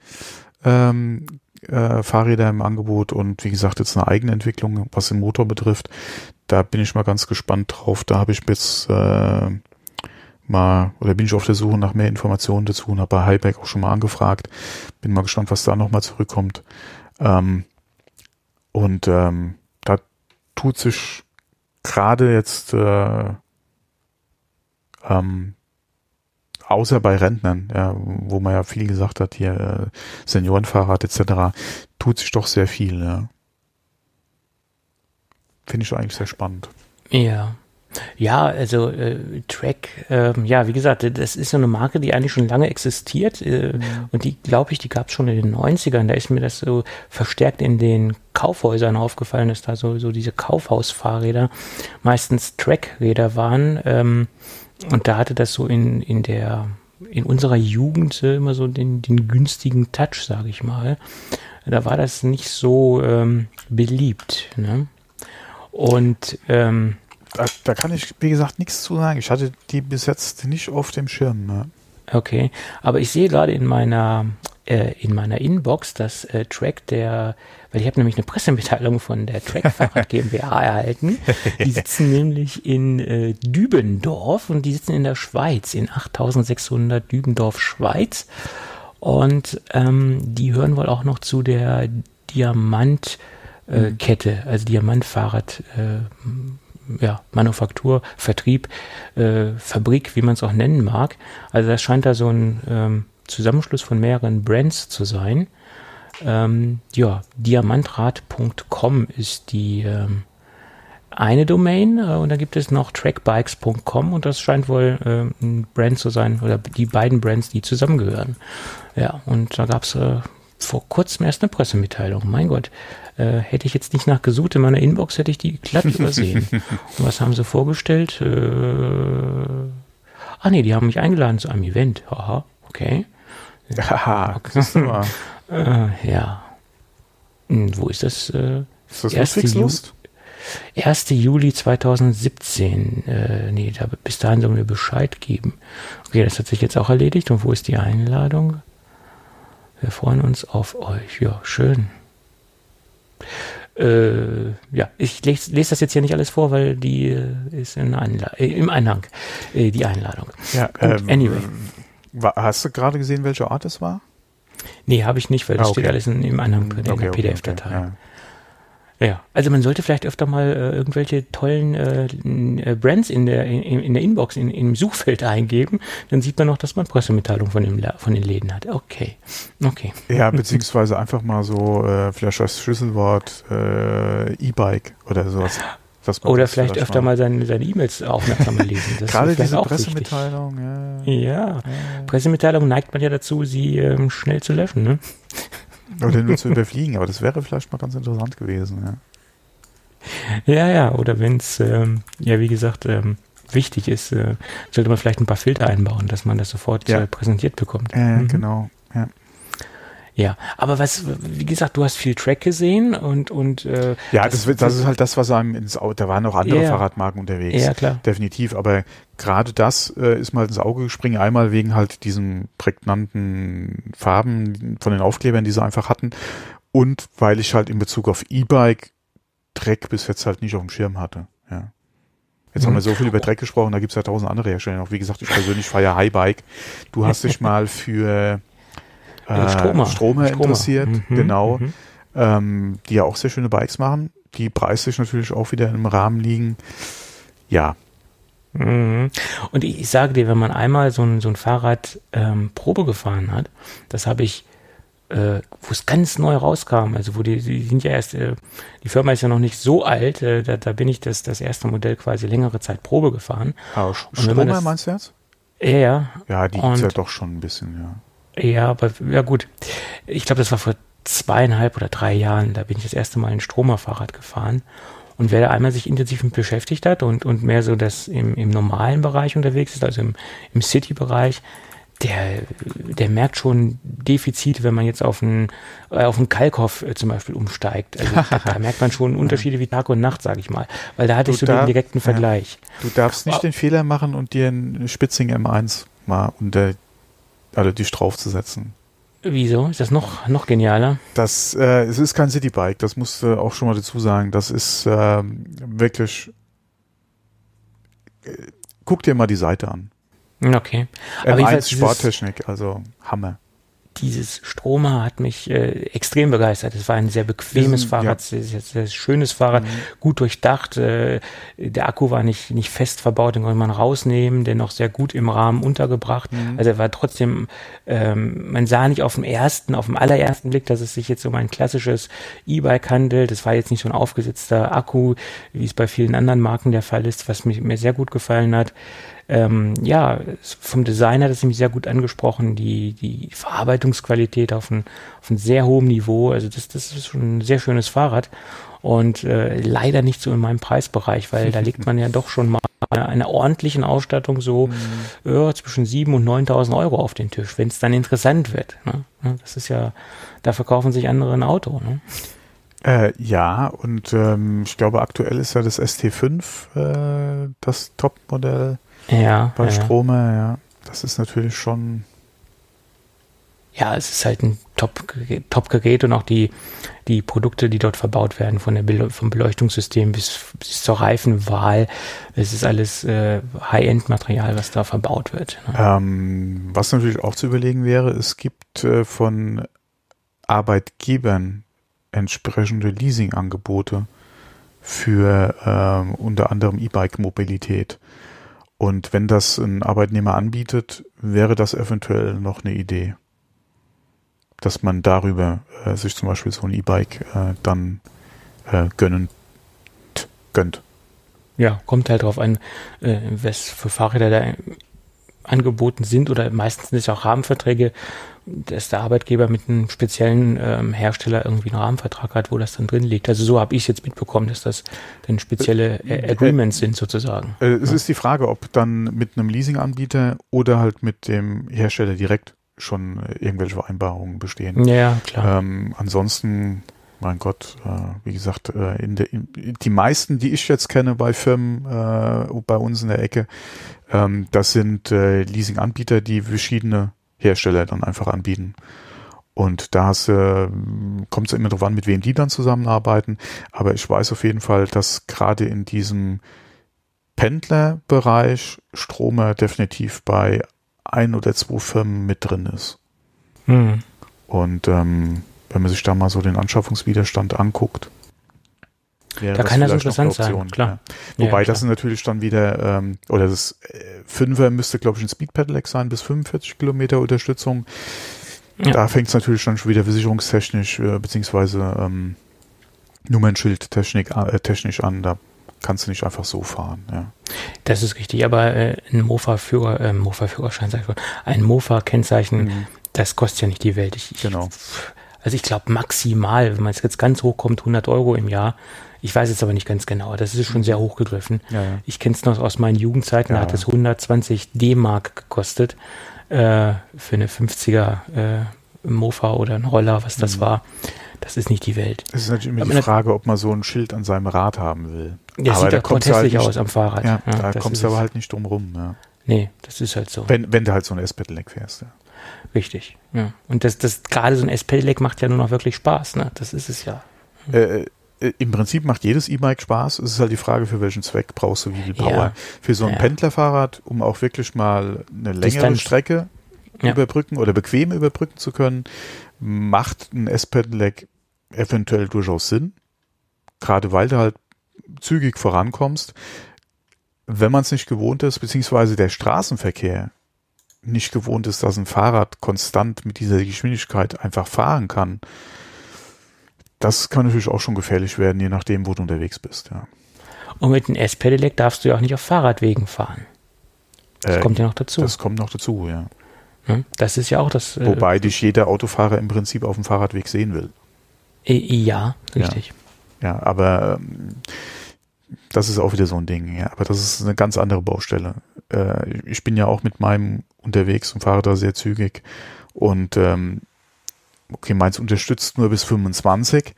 ähm, äh, Fahrräder im Angebot und wie gesagt, jetzt eine eigene Entwicklung, was den Motor betrifft. Da bin ich mal ganz gespannt drauf. Da habe ich jetzt äh, mal, oder bin ich auf der Suche nach mehr Informationen dazu und habe bei Highback auch schon mal angefragt. Bin mal gespannt, was da nochmal zurückkommt. Ähm, und ähm, da tut sich gerade jetzt, äh, ähm, außer bei Rentnern, ja, wo man ja viel gesagt hat, hier äh, Seniorenfahrrad etc., tut sich doch sehr viel. Ja. Finde ich eigentlich sehr spannend. Ja. Ja, also äh, Track, äh, ja, wie gesagt, das ist so eine Marke, die eigentlich schon lange existiert äh, mhm. und die, glaube ich, die gab es schon in den 90ern. Da ist mir das so verstärkt in den Kaufhäusern aufgefallen, dass da so, so diese Kaufhausfahrräder meistens Trackräder waren. Ähm, und da hatte das so in, in der in unserer Jugend immer so den, den günstigen Touch, sage ich mal. Da war das nicht so ähm, beliebt. Ne? Und ähm, da, da, kann ich, wie gesagt, nichts zu sagen. Ich hatte die bis jetzt nicht auf dem Schirm. Ne? Okay, aber ich sehe gerade in meiner äh, in meiner Inbox das äh, Track der, weil ich habe nämlich eine Pressemitteilung von der Track Fahrrad [laughs] GmbH erhalten. Die sitzen nämlich in äh, Dübendorf und die sitzen in der Schweiz, in 8600 Dübendorf, Schweiz. Und ähm, die hören wohl auch noch zu der Diamantkette, äh, mhm. also Diamantfahrrad. Äh, ja, Manufaktur, Vertrieb, äh, Fabrik, wie man es auch nennen mag. Also das scheint da so ein ähm, Zusammenschluss von mehreren Brands zu sein. Ähm, ja, diamantrad.com ist die ähm, eine Domain äh, und da gibt es noch trackbikes.com und das scheint wohl äh, ein Brand zu sein oder die beiden Brands, die zusammengehören. Ja, und da gab es äh, vor kurzem erst eine Pressemitteilung. Mein Gott, äh, hätte ich jetzt nicht nachgesucht in meiner Inbox, hätte ich die glatt [laughs] übersehen. und was haben sie vorgestellt? Äh, ach nee, die haben mich eingeladen zu einem Event. Haha, okay. Haha, okay. [laughs] äh, ja. Hm, wo ist das? Äh, ist das Ludwigslust? 1. Juli 2017. Äh, nee, da, bis dahin sollen wir Bescheid geben. Okay, das hat sich jetzt auch erledigt. Und wo ist die Einladung? Wir freuen uns auf euch. Ja, schön. Äh, ja, ich lese, lese, das jetzt hier nicht alles vor, weil die äh, ist in Einla äh, im Einhang, äh, die Einladung. Ja, ähm, anyway. Hast du gerade gesehen, welche Art es war? Nee, habe ich nicht, weil das ah, okay. steht alles in, im Einhang der okay, PDF-Datei. Okay, ja. Ja, also man sollte vielleicht öfter mal äh, irgendwelche tollen äh, äh, Brands in der, in, in der Inbox, in, im Suchfeld [laughs] eingeben, dann sieht man noch, dass man Pressemitteilungen von, dem, von den Läden hat. Okay, okay. Ja, beziehungsweise einfach mal so äh, vielleicht das Schlüsselwort äh, E-Bike oder sowas. Oder vielleicht öfter mal seine, seine E-Mails aufmerksamer lesen. Das [laughs] Gerade diese Pressemitteilung. Ja. Ja. ja. Pressemitteilung neigt man ja dazu, sie ähm, schnell zu löschen. Ne? Oder nur zu überfliegen, aber das wäre vielleicht mal ganz interessant gewesen, ja. Ja, ja, oder wenn es, ähm, ja, wie gesagt, ähm, wichtig ist, äh, sollte man vielleicht ein paar Filter einbauen, dass man das sofort ja. äh, präsentiert bekommt. Äh, mhm. Genau, ja. Aber was, wie gesagt, du hast viel Track gesehen und und äh, ja, das, das, das ist halt das, was einem ins Auge. Da waren noch andere ja, Fahrradmarken unterwegs. Ja, klar. Definitiv, aber gerade das äh, ist mal ins Auge gespringen. Einmal wegen halt diesen prägnanten Farben von den Aufklebern, die sie einfach hatten, und weil ich halt in Bezug auf E-Bike Dreck bis jetzt halt nicht auf dem Schirm hatte. Ja. Jetzt mhm. haben wir so viel über Dreck gesprochen, da gibt's ja tausend andere Hersteller noch. Wie gesagt, ich persönlich fahre ja Highbike. Du hast dich [laughs] mal für äh, Stromer. Stromer interessiert, mhm, genau, mhm. Ähm, die ja auch sehr schöne Bikes machen, die preislich natürlich auch wieder im Rahmen liegen. Ja. Mhm. Und ich, ich, sage dir, wenn man einmal so ein, so ein Fahrrad ähm, Probe gefahren hat, das habe ich äh, wo es ganz neu rauskam, also wo die, die sind ja erst, äh, die Firma ist ja noch nicht so alt, äh, da, da bin ich das, das erste Modell quasi längere Zeit Probe gefahren. Ah, Stromer meinst du jetzt? Ja, ja. Ja, die gibt's ja doch schon ein bisschen, ja. Ja, aber ja gut. Ich glaube, das war vor zweieinhalb oder drei Jahren. Da bin ich das erste Mal ein Stromerfahrrad gefahren. Und wer da einmal sich intensiv mit beschäftigt hat und, und mehr so das im, im normalen Bereich unterwegs ist, also im, im City-Bereich, der, der merkt schon Defizite, wenn man jetzt auf einen, äh, auf einen Kalkhoff äh, zum Beispiel umsteigt. Also da, da, [laughs] merkt man schon Unterschiede wie Tag und Nacht, sage ich mal. Weil da hatte du ich so darf, den direkten Vergleich. Ja. Du darfst nicht oh. den Fehler machen und dir einen Spitzing M1 mal unter also dich draufzusetzen. Wieso? Ist das noch, noch genialer? Das, äh, es ist kein Citybike, das musst du auch schon mal dazu sagen. Das ist ähm, wirklich. Äh, guck dir mal die Seite an. Okay. Aber M1 Sporttechnik, also Hammer dieses Stromer hat mich äh, extrem begeistert. Es war ein sehr bequemes Diesen, Fahrrad, ja. sehr, sehr, schönes Fahrrad, mhm. gut durchdacht. Äh, der Akku war nicht, nicht fest verbaut, den konnte man rausnehmen, dennoch sehr gut im Rahmen untergebracht. Mhm. Also er war trotzdem, ähm, man sah nicht auf dem ersten, auf dem allerersten Blick, dass es sich jetzt um ein klassisches E-Bike handelt. Das war jetzt nicht so ein aufgesetzter Akku, wie es bei vielen anderen Marken der Fall ist, was mich, mir sehr gut gefallen hat ähm, ja, vom Design hat es mich sehr gut angesprochen, die, die Verarbeitungsqualität auf ein, auf ein sehr hohem Niveau. Also das, das ist schon ein sehr schönes Fahrrad und äh, leider nicht so in meinem Preisbereich, weil da [laughs] legt man ja doch schon mal einer ordentlichen Ausstattung so mhm. ja, zwischen 7.000 und 9.000 Euro auf den Tisch, wenn es dann interessant wird. Ne? Das ist ja, da verkaufen sich andere ein Auto. Ne? Äh, ja, und ähm, ich glaube, aktuell ist ja das ST5 äh, das Topmodell Ja, bei ja. Stromer, ja. Das ist natürlich schon. ja, es ist halt ein Top-Gerät Top und auch die, die Produkte, die dort verbaut werden, von der Bele vom Beleuchtungssystem bis, bis zur Reifenwahl, es ist alles äh, High-End-Material, was da verbaut wird. Ne? Ähm, was natürlich auch zu überlegen wäre, es gibt äh, von Arbeitgebern entsprechende Leasingangebote für ähm, unter anderem E-Bike-Mobilität. Und wenn das ein Arbeitnehmer anbietet, wäre das eventuell noch eine Idee, dass man darüber äh, sich zum Beispiel so ein E-Bike äh, dann äh, gönnen gönnt. Ja, kommt halt drauf an, äh, was für Fahrräder da angeboten sind oder meistens sind es auch Rahmenverträge, dass der Arbeitgeber mit einem speziellen ähm, Hersteller irgendwie einen Rahmenvertrag hat, wo das dann drin liegt. Also so habe ich es jetzt mitbekommen, dass das dann spezielle äh, Agreements sind sozusagen. Äh, es ist die Frage, ob dann mit einem Leasinganbieter oder halt mit dem Hersteller direkt schon äh, irgendwelche Vereinbarungen bestehen. Ja, klar. Ähm, ansonsten, mein Gott, äh, wie gesagt, äh, in der, in, die meisten, die ich jetzt kenne bei Firmen äh, bei uns in der Ecke, ähm, das sind äh, Leasinganbieter, die verschiedene Hersteller dann einfach anbieten. Und da äh, kommt es immer darauf an, mit wem die dann zusammenarbeiten. Aber ich weiß auf jeden Fall, dass gerade in diesem Pendlerbereich Stromer definitiv bei ein oder zwei Firmen mit drin ist. Hm. Und ähm, wenn man sich da mal so den Anschaffungswiderstand anguckt, wäre Da kann das interessant sein, klar. Ja. Wobei Ja, das ist natürlich dann wieder, ähm, oder das äh, Fünfer müsste, glaube ich, ein Speed Pedelec sein, bis 45 Kilometer Unterstützung. Ja. Da fängt es natürlich dann schon wieder versicherungstechnisch, äh, beziehungsweise ähm, Nummernschildtechnik äh, technisch an. Da kannst du nicht einfach so fahren. Ja. Das ist richtig, aber äh, ein Mofa-Führer, äh, Mofa-Führerschein, sag ich mal, ein Mofa-Kennzeichen, Mhm. das kostet ja nicht die Welt. Ich, Genau. Also ich glaube maximal, wenn man jetzt ganz hoch kommt, 100 Euro im Jahr. Ich weiß jetzt aber nicht ganz genau. Das ist schon sehr hoch gegriffen. Ja, ja. Ich kenne es noch aus meinen Jugendzeiten, da Ja. hat es 120 D-Mark gekostet äh, für eine 50er äh, Mofa oder ein Roller, was das Mhm. war. Das ist nicht die Welt. Es ist natürlich immer Aber die Frage, ob man so ein Schild an seinem Rad haben will. Der aber sieht da ja kommst du halt nicht, aus am Fahrrad. Ja, da kommst du aber es. halt nicht drum rum. Ja. Nee, das ist halt so. Wenn, wenn du halt so ein S-Pedelec fährst. Ja. Richtig. Ja. Und das, das gerade so ein S-Pedelec macht ja nur noch wirklich Spaß, ne? Das ist es ja. Äh, Im Prinzip macht jedes E-Bike Spaß. Es ist halt die Frage, für welchen Zweck brauchst du wie viel Power. Ja. Für so ein Ja. Pendlerfahrrad, um auch wirklich mal eine längere Distanz. Strecke Ja. überbrücken oder bequem überbrücken zu können, macht ein S-Pedelec eventuell durchaus Sinn. Gerade weil du halt zügig vorankommst. Wenn man es nicht gewohnt ist, beziehungsweise der Straßenverkehr nicht gewohnt ist, dass ein Fahrrad konstant mit dieser Geschwindigkeit einfach fahren kann, das kann natürlich auch schon gefährlich werden, je nachdem, wo du unterwegs bist. Ja. Und mit dem S-Pedelec darfst du ja auch nicht auf Fahrradwegen fahren. Das Äh, kommt ja noch dazu. Das kommt noch dazu, ja. Das ist ja auch das. Äh, Wobei dich jeder Autofahrer im Prinzip auf dem Fahrradweg sehen will. äh, ja, richtig. Ja, aber ähm, das ist auch wieder so ein Ding, ja. Aber das ist eine ganz andere Baustelle. Äh, ich bin ja auch mit meinem unterwegs und fahre da sehr zügig. Und ähm, okay, meins unterstützt nur bis 25,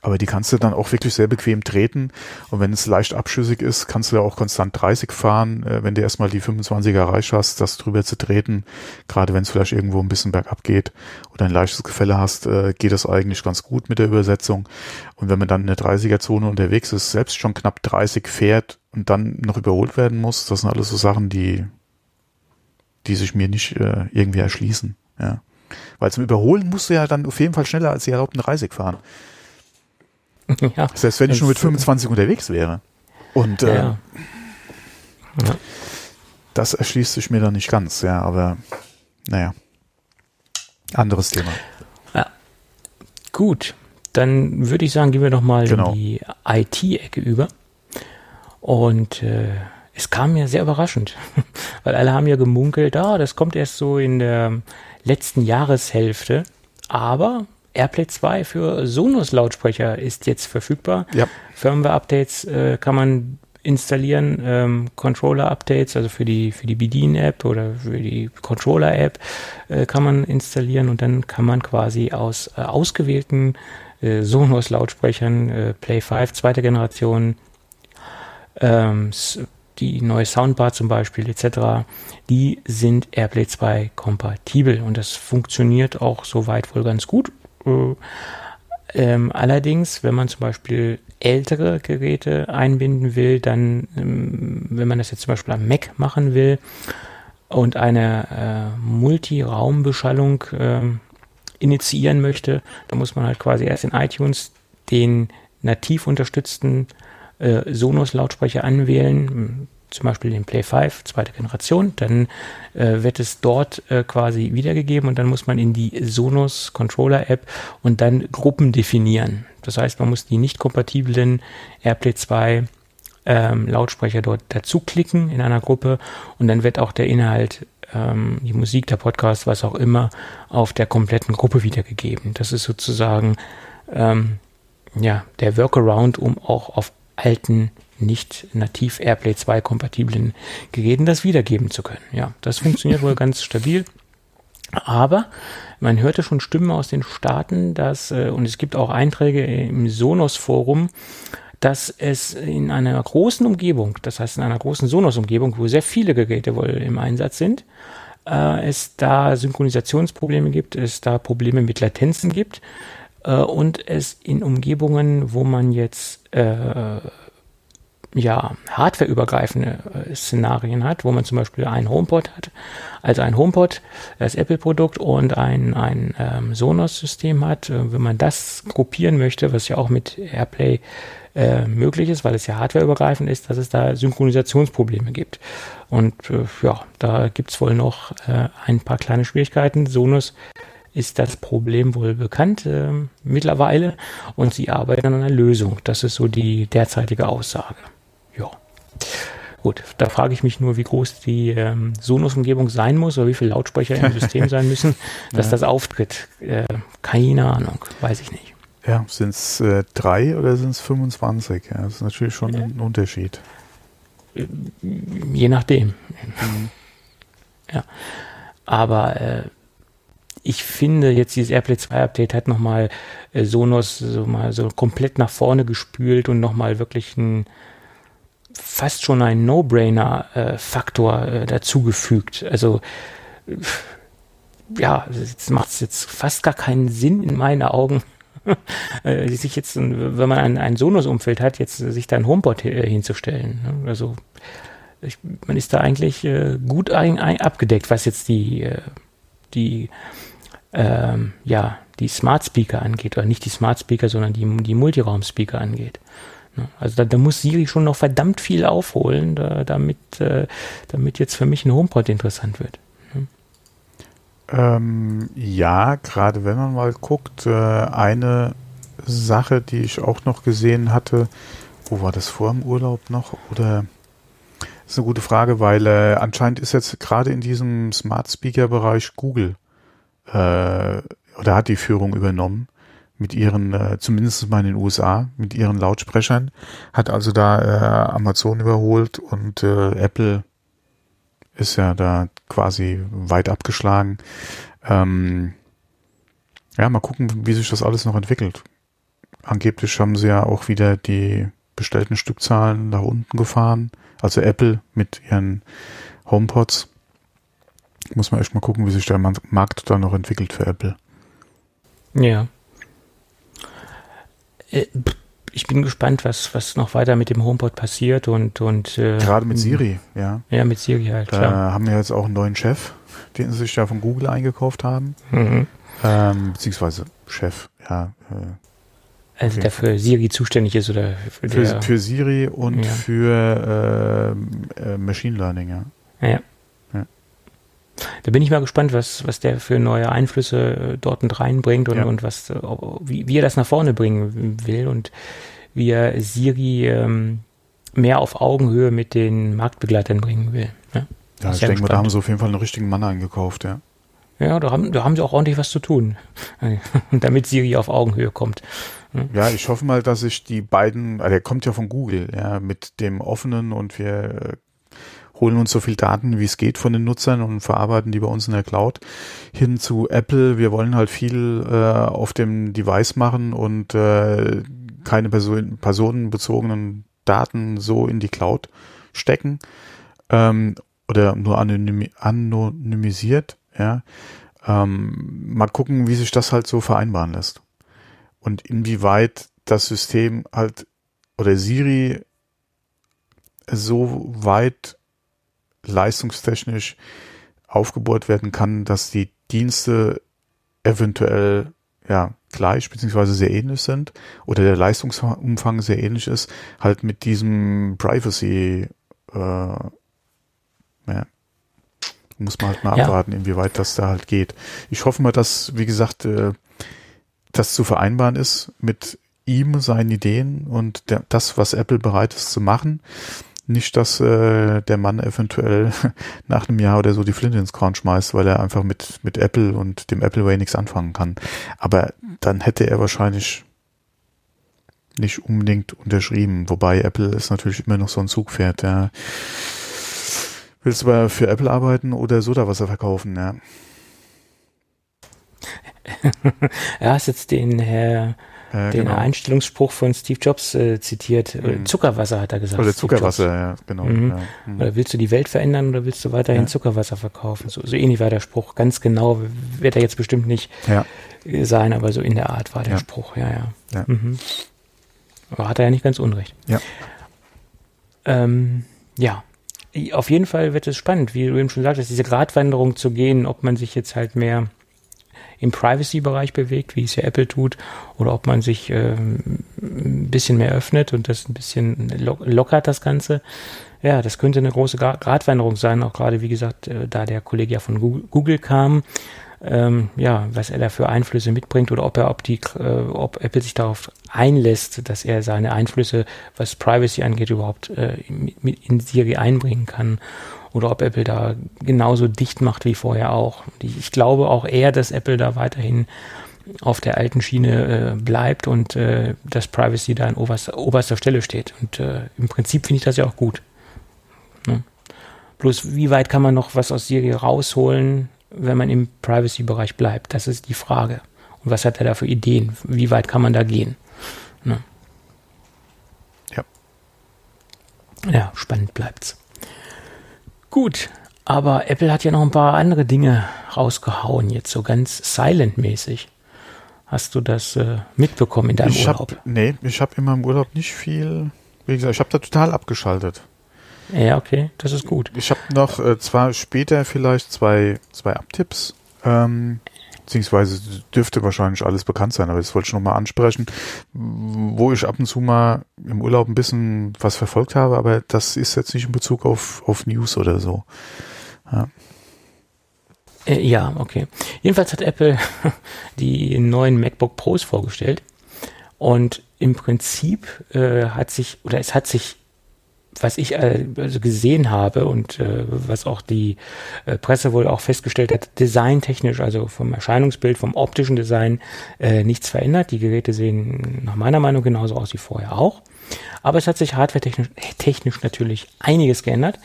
aber die kannst du dann auch wirklich sehr bequem treten. Und wenn es leicht abschüssig ist, kannst du ja auch konstant 30 fahren, äh, wenn du erstmal die 25er erreicht hast, das drüber zu treten. Gerade wenn es vielleicht irgendwo ein bisschen bergab geht oder ein leichtes Gefälle hast, äh, geht das eigentlich ganz gut mit der Übersetzung. Und wenn man dann in der 30er-Zone unterwegs ist, selbst schon knapp 30 fährt und dann noch überholt werden muss, das sind alles so Sachen, die, die sich mir nicht äh, irgendwie erschließen. Ja. Weil zum Überholen musst du ja dann auf jeden Fall schneller als die erlaubten 30 fahren. [laughs] ja. Selbst wenn ich nur mit Das- 25 unterwegs wäre. Und äh, ja. Ja. das erschließt sich mir dann nicht ganz, ja, aber naja. Anderes Thema. Gut, dann würde ich sagen, gehen wir doch mal Genau. in die IT-Ecke über. Und äh, es kam mir sehr überraschend, [laughs] weil alle haben ja gemunkelt, ah, das kommt erst so in der letzten Jahreshälfte. Aber AirPlay 2 für Sonos-Lautsprecher ist jetzt verfügbar. Ja. Firmware-Updates äh, kann man installieren, ähm, Controller-Updates, also für die, für die Bedien-App oder für die Controller-App äh, kann man installieren und dann kann man quasi aus äh, ausgewählten äh, Sonos-Lautsprechern, äh, Play 5 zweite Generation, ähm, die neue Soundbar zum Beispiel etc., die sind AirPlay 2 kompatibel und das funktioniert auch soweit wohl ganz gut. Äh, ähm, allerdings, wenn man zum Beispiel ältere Geräte einbinden will, dann, ähm, wenn man das jetzt zum Beispiel am Mac machen will und eine äh, Multiraumbeschallung äh, initiieren möchte, dann muss man halt quasi erst in iTunes den nativ unterstützten äh, Sonos-Lautsprecher anwählen, zum Beispiel den Play 5, zweite Generation, dann äh, wird es dort äh, quasi wiedergegeben und dann muss man in die Sonos Controller App und dann Gruppen definieren. Das heißt, man muss die nicht kompatiblen AirPlay 2 ähm, Lautsprecher dort dazu klicken in einer Gruppe und dann wird auch der Inhalt, ähm, die Musik, der Podcast, was auch immer, auf der kompletten Gruppe wiedergegeben. Das ist sozusagen ähm, ja der Workaround, um auch auf alten nicht nativ AirPlay 2 kompatiblen Geräten das wiedergeben zu können. Ja, das funktioniert wohl [laughs] ganz stabil. Aber man hörte schon Stimmen aus den Staaten, dass, äh, und es gibt auch Einträge im Sonos-Forum, dass es in einer großen Umgebung, das heißt in einer großen Sonos-Umgebung, wo sehr viele Geräte wohl im Einsatz sind, äh, es da Synchronisationsprobleme gibt, es da Probleme mit Latenzen gibt äh, und es in Umgebungen, wo man jetzt äh, ja, hardwareübergreifende äh, Szenarien hat, wo man zum Beispiel einen HomePod hat, also ein HomePod, das Apple-Produkt und ein, ein ähm, Sonos-System hat. Äh, wenn man das gruppieren möchte, was ja auch mit AirPlay äh, möglich ist, weil es ja hardwareübergreifend ist, dass es da Synchronisationsprobleme gibt. Und äh, ja, da gibt's wohl noch äh, ein paar kleine Schwierigkeiten. Sonos ist das Problem wohl bekannt äh, mittlerweile und sie arbeiten an einer Lösung. Das ist so die derzeitige Aussage. Ja. Gut, da frage ich mich nur, wie groß die ähm, Sonos-Umgebung sein muss oder wie viele Lautsprecher im System sein müssen, [laughs] dass ja. das auftritt. Äh, keine Ahnung, weiß ich nicht. Ja, sind es äh, drei oder sind es 25? Ja, das ist natürlich schon ein Unterschied. Äh, je nachdem. Mhm. Ja. Aber äh, ich finde jetzt dieses AirPlay 2 Update hat nochmal äh, Sonos so mal so komplett nach vorne gespült und nochmal wirklich ein fast schon ein No-Brainer-Faktor äh, dazugefügt. Also ja, jetzt macht es jetzt fast gar keinen Sinn in meinen Augen, [laughs] äh, sich jetzt, wenn man ein, ein Sonos-Umfeld hat, jetzt sich da ein HomePod äh, hinzustellen. Ne? Also ich, man ist da eigentlich äh, gut ein, ein, abgedeckt, was jetzt die, äh, die ähm, ja, die Smart Speaker angeht, oder nicht die Smart Speaker, sondern die, die Multiraum Speaker angeht. Ne? Also da, da, muss Siri schon noch verdammt viel aufholen, da, damit, äh, damit jetzt für mich ein HomePod interessant wird. Ne? Ähm, ja, gerade wenn man mal guckt, äh, eine Sache, die ich auch noch gesehen hatte, wo war das vor dem Urlaub noch? Oder ist eine gute Frage, weil äh, anscheinend ist jetzt gerade in diesem Smart Speaker Bereich Google äh, oder hat die Führung übernommen mit ihren, äh, zumindest mal in den USA, mit ihren Lautsprechern, hat also da äh, Amazon überholt und äh, Apple ist ja da quasi weit abgeschlagen. Ähm, ja, mal gucken, wie sich das alles noch entwickelt. Angeblich haben sie ja auch wieder die bestellten Stückzahlen nach unten gefahren. Also Apple mit ihren HomePods. Muss man echt mal gucken, wie sich der Markt da noch entwickelt für Apple. Ja. Äh, ich bin gespannt, was, was noch weiter mit dem HomePod passiert und, und äh, gerade mit Siri, ja. Ja, mit Siri halt. Da klar. haben wir jetzt auch einen neuen Chef, den sie sich ja von Google eingekauft haben. Mhm. Ähm, beziehungsweise Chef, ja. Äh, also der für Siri zuständig ist oder für, für, für Siri und ja. für äh, äh, Machine Learning, ja. Ja. Da bin ich mal gespannt, was, was der für neue Einflüsse äh, dort mit reinbringt und, ja. und was, äh, wie, wie er das nach vorne bringen will und wie er Siri ähm, mehr auf Augenhöhe mit den Marktbegleitern bringen will. Ja, ja ich denke mal, da haben sie auf jeden Fall einen richtigen Mann eingekauft, ja. Ja, da haben, da haben sie auch ordentlich was zu tun, [laughs] damit Siri auf Augenhöhe kommt. Ja, ich hoffe mal, dass sich die beiden, also er kommt ja von Google, ja, mit dem offenen und wir holen uns so viel Daten, wie es geht von den Nutzern und verarbeiten die bei uns in der Cloud hin zu Apple. Wir wollen halt viel äh, auf dem Device machen und äh, keine Person, personenbezogenen Daten so in die Cloud stecken ähm, oder nur anonym, anonymisiert. Ja, ähm, mal gucken, wie sich das halt so vereinbaren lässt und inwieweit das System halt oder Siri so weit leistungstechnisch aufgebohrt werden kann, dass die Dienste eventuell ja gleich beziehungsweise sehr ähnlich sind oder der Leistungsumfang sehr ähnlich ist, halt mit diesem Privacy äh, ja, muss man halt mal ja. abwarten, inwieweit das da halt geht. Ich hoffe mal, dass, wie gesagt, äh, das zu vereinbaren ist mit ihm, seinen Ideen und der, das, was Apple bereit ist zu machen. Nicht, dass äh, der Mann eventuell [laughs] nach einem Jahr oder so die Flinte ins Korn schmeißt, weil er einfach mit, mit Apple und dem Apple Way nichts anfangen kann. Aber dann hätte er wahrscheinlich nicht unbedingt unterschrieben. Wobei Apple ist natürlich immer noch so ein Zugpferd. Ja. Willst du aber für Apple arbeiten oder Sodawasser verkaufen? Ja. [laughs] er hast jetzt den Herr äh, den genau. Einstellungsspruch von Steve Jobs äh, zitiert. Mhm. Zuckerwasser hat er gesagt. Oder Zuckerwasser, ja, genau. Mhm. Ja. Mhm. Oder willst du die Welt verändern oder willst du weiterhin ja. Zuckerwasser verkaufen? So, so ähnlich war der Spruch. Ganz genau wird er jetzt bestimmt nicht ja. sein, aber so in der Art war der Spruch. Ja, ja. ja. Mhm. Aber hat er ja nicht ganz unrecht. Ja. Ähm, ja. Auf jeden Fall wird es spannend, wie du eben schon sagtest, diese Gratwanderung zu gehen, ob man sich jetzt halt mehr im Privacy-Bereich bewegt, wie es ja Apple tut, oder ob man sich ähm, ein bisschen mehr öffnet und das ein bisschen lockert, das Ganze. Ja, das könnte eine große Gratwanderung sein, auch gerade, wie gesagt, äh, da der Kollege ja von Google, Google kam. Ähm, ja, was er da für Einflüsse mitbringt oder ob er, ob die, äh, ob Apple sich darauf einlässt, dass er seine Einflüsse, was Privacy angeht, überhaupt äh, in, in Siri einbringen kann oder ob Apple da genauso dicht macht wie vorher auch. Ich glaube auch eher, dass Apple da weiterhin auf der alten Schiene äh, bleibt und äh, dass Privacy da an oberster, oberster Stelle steht. Und äh, im Prinzip finde ich das ja auch gut. Ne? Bloß wie weit kann man noch was aus Siri rausholen, wenn man im Privacy-Bereich bleibt? Das ist die Frage. Und was hat er da für Ideen? Wie weit kann man da gehen? Ne? Ja. Ja, spannend bleibt's. Gut, aber Apple hat ja noch ein paar andere Dinge rausgehauen, jetzt so ganz silent-mäßig. Hast du das äh, mitbekommen in deinem ich Urlaub? Hab, nee, ich habe in meinem Urlaub nicht viel, wie gesagt, ich habe da total abgeschaltet. Ja, okay, das ist gut. Ich habe noch äh, zwar später vielleicht zwei, zwei Abtipps, ähm, beziehungsweise dürfte wahrscheinlich alles bekannt sein, aber das wollte ich nochmal ansprechen, wo ich ab und zu mal im Urlaub ein bisschen was verfolgt habe, aber das ist jetzt nicht in Bezug auf, auf News oder so. Ja. Äh, ja, okay. Jedenfalls hat Apple [laughs] die neuen MacBook Pros vorgestellt und im Prinzip äh, hat sich, oder es hat sich was ich äh, also gesehen habe und äh, was auch die äh, Presse wohl auch festgestellt hat, designtechnisch, also vom Erscheinungsbild, vom optischen Design äh, nichts verändert. Die Geräte sehen nach meiner Meinung genauso aus wie vorher auch. Aber es hat sich hardware-technisch technisch natürlich einiges geändert.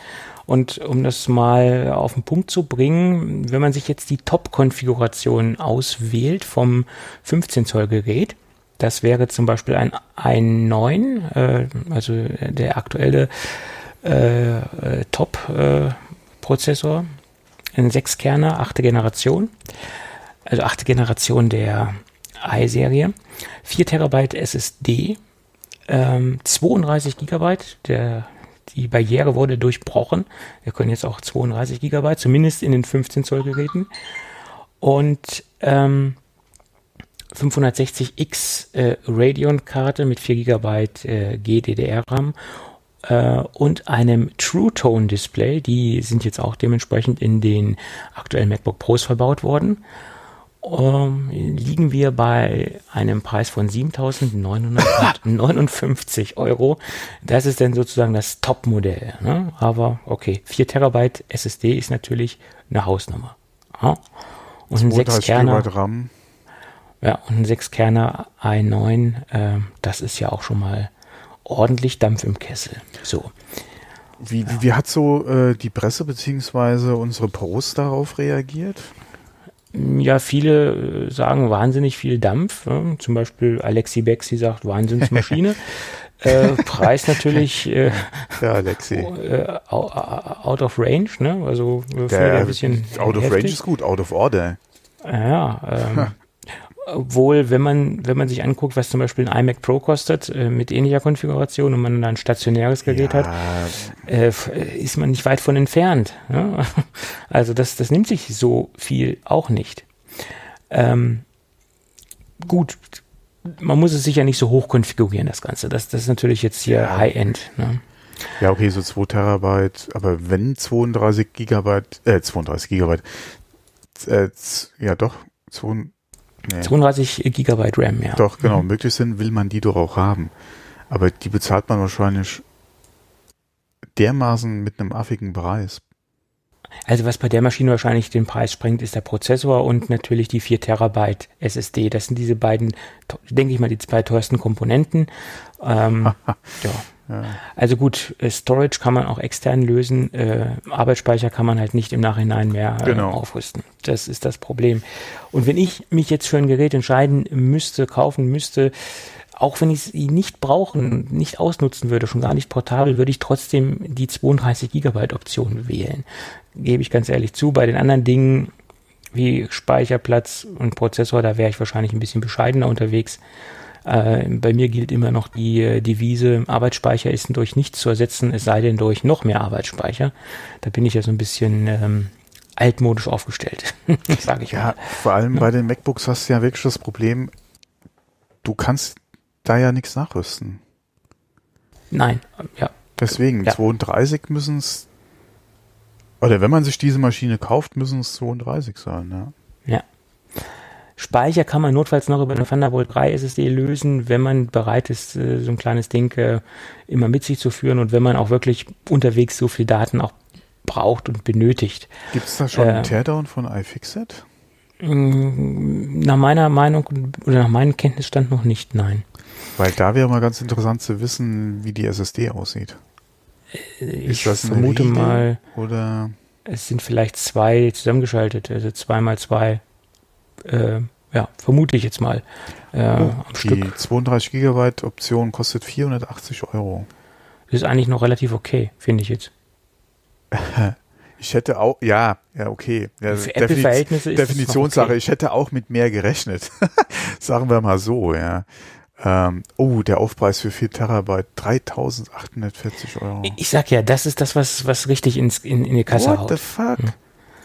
Und um das mal auf den Punkt zu bringen, wenn man sich jetzt die Top-Konfiguration auswählt vom 15 Zoll Gerät, das wäre zum Beispiel ein i9, äh, also der aktuelle äh, äh, Top-Prozessor, äh, ein Sechskerner, achte Generation, also achte Generation der i-Serie, 4 Terabyte SSD, ähm, 32 Gigabyte, der die Barriere wurde durchbrochen. Wir können jetzt auch 32 Gigabyte, zumindest in den 15 Zoll Geräten. Und ähm, 560X äh, Radeon-Karte mit 4 GB äh, GDDR-RAM äh, und einem True Tone Display. Die sind jetzt auch dementsprechend in den aktuellen MacBook Pros verbaut worden. Um, liegen wir bei einem Preis von 7.959 [laughs] Euro. Das ist dann sozusagen das Top-Modell. Ne? Aber okay, 4 Terabyte SSD ist natürlich eine Hausnummer. Ja? Und ein 6 Kerner. RAM. Ja, und ein Sechskerner i9, äh, das ist ja auch schon mal ordentlich Dampf im Kessel. So. Wie, wie, wie hat so äh, die Presse beziehungsweise unsere Post darauf reagiert? Ja, viele äh, sagen wahnsinnig viel Dampf. Ne? Zum Beispiel Alexi Bexi sagt Wahnsinnsmaschine. [laughs] äh, Preis natürlich äh, ja, Alexi. [laughs] Äh, out of range, ne? Also äh, der, ein bisschen out of heftig. range ist gut, out of order. Ja, ähm, obwohl, wenn man, wenn man sich anguckt, was zum Beispiel ein iMac Pro kostet, äh, mit ähnlicher Konfiguration und man dann ein stationäres Gerät ja. hat, äh, ist man nicht weit von entfernt. Ja? [laughs] Also das, das nimmt sich so viel auch nicht. Ähm, gut, man muss es sicher nicht so hoch konfigurieren, das Ganze. Das, das ist natürlich jetzt hier ja. High-End. Ne? Ja, okay, so 2 Terabyte, aber wenn 32 Gigabyte, äh, 32 Gigabyte, äh, ja doch, 2, Nee. 32 Gigabyte RAM, ja. Doch, genau. Mhm. Möglich sind, will man die doch auch haben. Aber die bezahlt man wahrscheinlich dermaßen mit einem affigen Preis. Also was bei der Maschine wahrscheinlich den Preis sprengt, ist der Prozessor und natürlich die 4 Terabyte SSD. Das sind diese beiden, denke ich mal, die zwei teuersten Komponenten. Ähm, [laughs] ja. Ja. Also gut, äh, Storage kann man auch extern lösen, äh, Arbeitsspeicher kann man halt nicht im Nachhinein mehr äh, genau. aufrüsten. Das ist das Problem. Und wenn ich mich jetzt für ein Gerät entscheiden müsste, kaufen müsste, auch wenn ich es nicht brauchen, nicht ausnutzen würde, schon gar nicht portabel, würde ich trotzdem die 32 Gigabyte Option wählen. Gebe ich ganz ehrlich zu. Bei den anderen Dingen wie Speicherplatz und Prozessor, da wäre ich wahrscheinlich ein bisschen bescheidener unterwegs. Äh, bei mir gilt immer noch die äh, Devise, Arbeitsspeicher ist durch nichts zu ersetzen, es sei denn durch noch mehr Arbeitsspeicher. Da bin ich ja so ein bisschen ähm, altmodisch aufgestellt, [laughs] sage ich ja, mal. Vor allem ja. bei den MacBooks hast du ja wirklich das Problem, du kannst da ja nichts nachrüsten. Nein, ja. Deswegen, ja. 32 müssen es, oder wenn man sich diese Maschine kauft, müssen es 32 sein, ja. Speicher kann man notfalls noch über eine Thunderbolt 3 SSD lösen, wenn man bereit ist, äh, so ein kleines Ding äh, immer mit sich zu führen und wenn man auch wirklich unterwegs so viel Daten auch braucht und benötigt. Gibt es da schon äh, einen Teardown von iFixit? Mm, nach meiner Meinung oder nach meinem Kenntnisstand noch nicht, nein. Weil da wäre mal ganz interessant zu wissen, wie die SSD aussieht. Ich vermute Riegel mal, oder es sind vielleicht zwei zusammengeschaltet, also zwei mal zwei äh, ja, vermute ich jetzt mal. Äh, oh, am die Stück. 32 Gigabyte Option kostet 480 Euro. Das ist eigentlich noch relativ okay, finde ich jetzt. [laughs] Ich hätte auch, ja, ja, okay. Ja, Für Apple-Verhältnisse ist Definitionssache. Okay. Ich hätte auch mit mehr gerechnet. [laughs] Sagen wir mal so, ja. Ähm, oh, der Aufpreis für 4 Terabyte, 3840 Euro. Ich sag ja, das ist das, was, was richtig ins, in, in die Kasse What haut. What the fuck? Hm.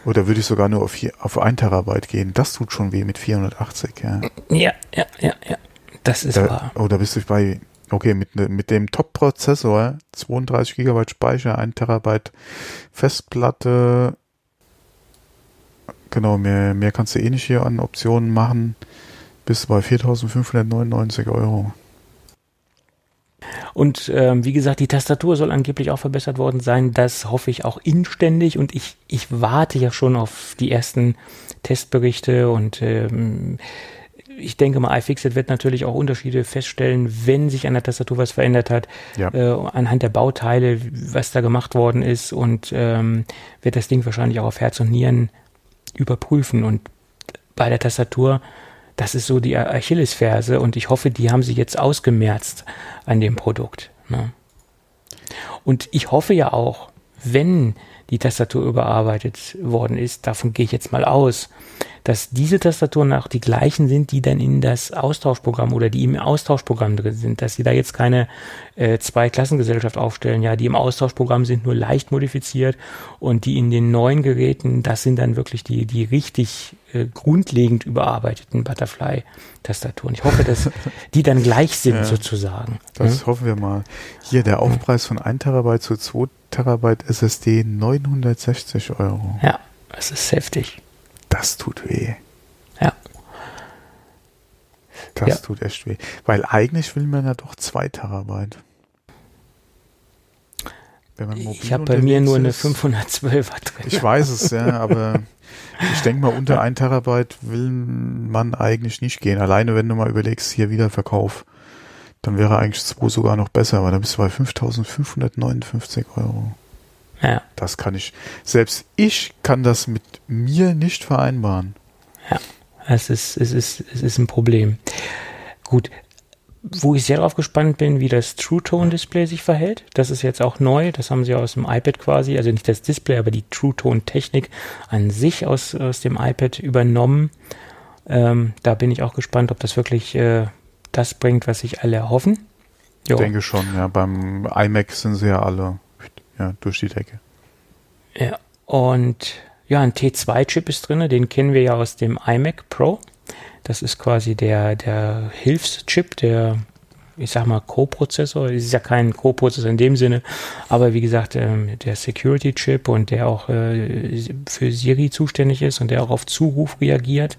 Oder würde ich sogar nur auf, hier, auf 1 Terabyte gehen? Das tut schon weh mit 480, ja. Ja, ja, ja, ja. Das ist da, wahr. Oh, da bist du bei, okay, mit, ne, mit dem Top-Prozessor, 32 Gigabyte Speicher, 1 Terabyte Festplatte. Genau, mehr, mehr kannst du eh nicht hier an Optionen machen. Bist du bei 4.599 Euro. Und ähm, wie gesagt, die Tastatur soll angeblich auch verbessert worden sein. Das hoffe ich auch inständig und ich, ich warte ja schon auf die ersten Testberichte und ähm, ich denke mal, iFixit wird natürlich auch Unterschiede feststellen, wenn sich an der Tastatur was verändert hat, ja. äh, anhand der Bauteile, was da gemacht worden ist und ähm, wird das Ding wahrscheinlich auch auf Herz und Nieren überprüfen. Und bei der Tastatur das ist so die Achillesferse und ich hoffe, die haben sie jetzt ausgemerzt an dem Produkt. Ne? Und ich hoffe ja auch, wenn die Tastatur überarbeitet worden ist, davon gehe ich jetzt mal aus, dass diese Tastaturen auch die gleichen sind, die dann in das Austauschprogramm oder die im Austauschprogramm drin sind, dass sie da jetzt keine äh, Zwei-Klassengesellschaft aufstellen, ja, die im Austauschprogramm sind nur leicht modifiziert und die in den neuen Geräten, das sind dann wirklich die, die richtig äh, grundlegend überarbeiteten Butterfly-Tastaturen. Ich hoffe, dass die dann gleich sind [laughs] ja, sozusagen. Das ja? hoffen wir mal. Hier der Aufpreis von 1 Terabyte zu 2 Terabyte SSD 960 Euro. Ja, das ist heftig. Das tut weh. Ja. Das ja. tut echt weh. Weil eigentlich will man ja doch 2 Terabyte. ich habe bei mir nur eine 512er drin. Ich weiß es, ja, [laughs] aber ich denke mal, unter 1 Terabyte will man eigentlich nicht gehen. Alleine, wenn du mal überlegst, hier wieder Verkauf, dann wäre eigentlich 2 sogar noch besser, aber dann bist du bei 5559 Euro. Ja. Das kann ich, selbst ich kann das mit mir nicht vereinbaren. Ja, es ist, es ist, es ist ein Problem. Gut, wo ich sehr darauf gespannt bin, wie das True Tone Display sich verhält. Das ist jetzt auch neu. Das haben sie aus dem iPad quasi, also nicht das Display, aber die True Tone Technik an sich aus, aus dem iPad übernommen. Ähm, da bin ich auch gespannt, ob das wirklich äh, das bringt, was sich alle erhoffen. Ich denke schon, ja. Beim iMac sind sie ja alle ja, durch die Decke. Ja, und ja, ein T2-Chip ist drin, den kennen wir ja aus dem iMac Pro. Das ist quasi der, der Hilfschip, der, ich sag mal, Co-Prozessor. Es ist ja kein Co-Prozessor in dem Sinne, aber wie gesagt, ähm, der Security-Chip und der auch äh, für Siri zuständig ist und der auch auf Zuruf reagiert.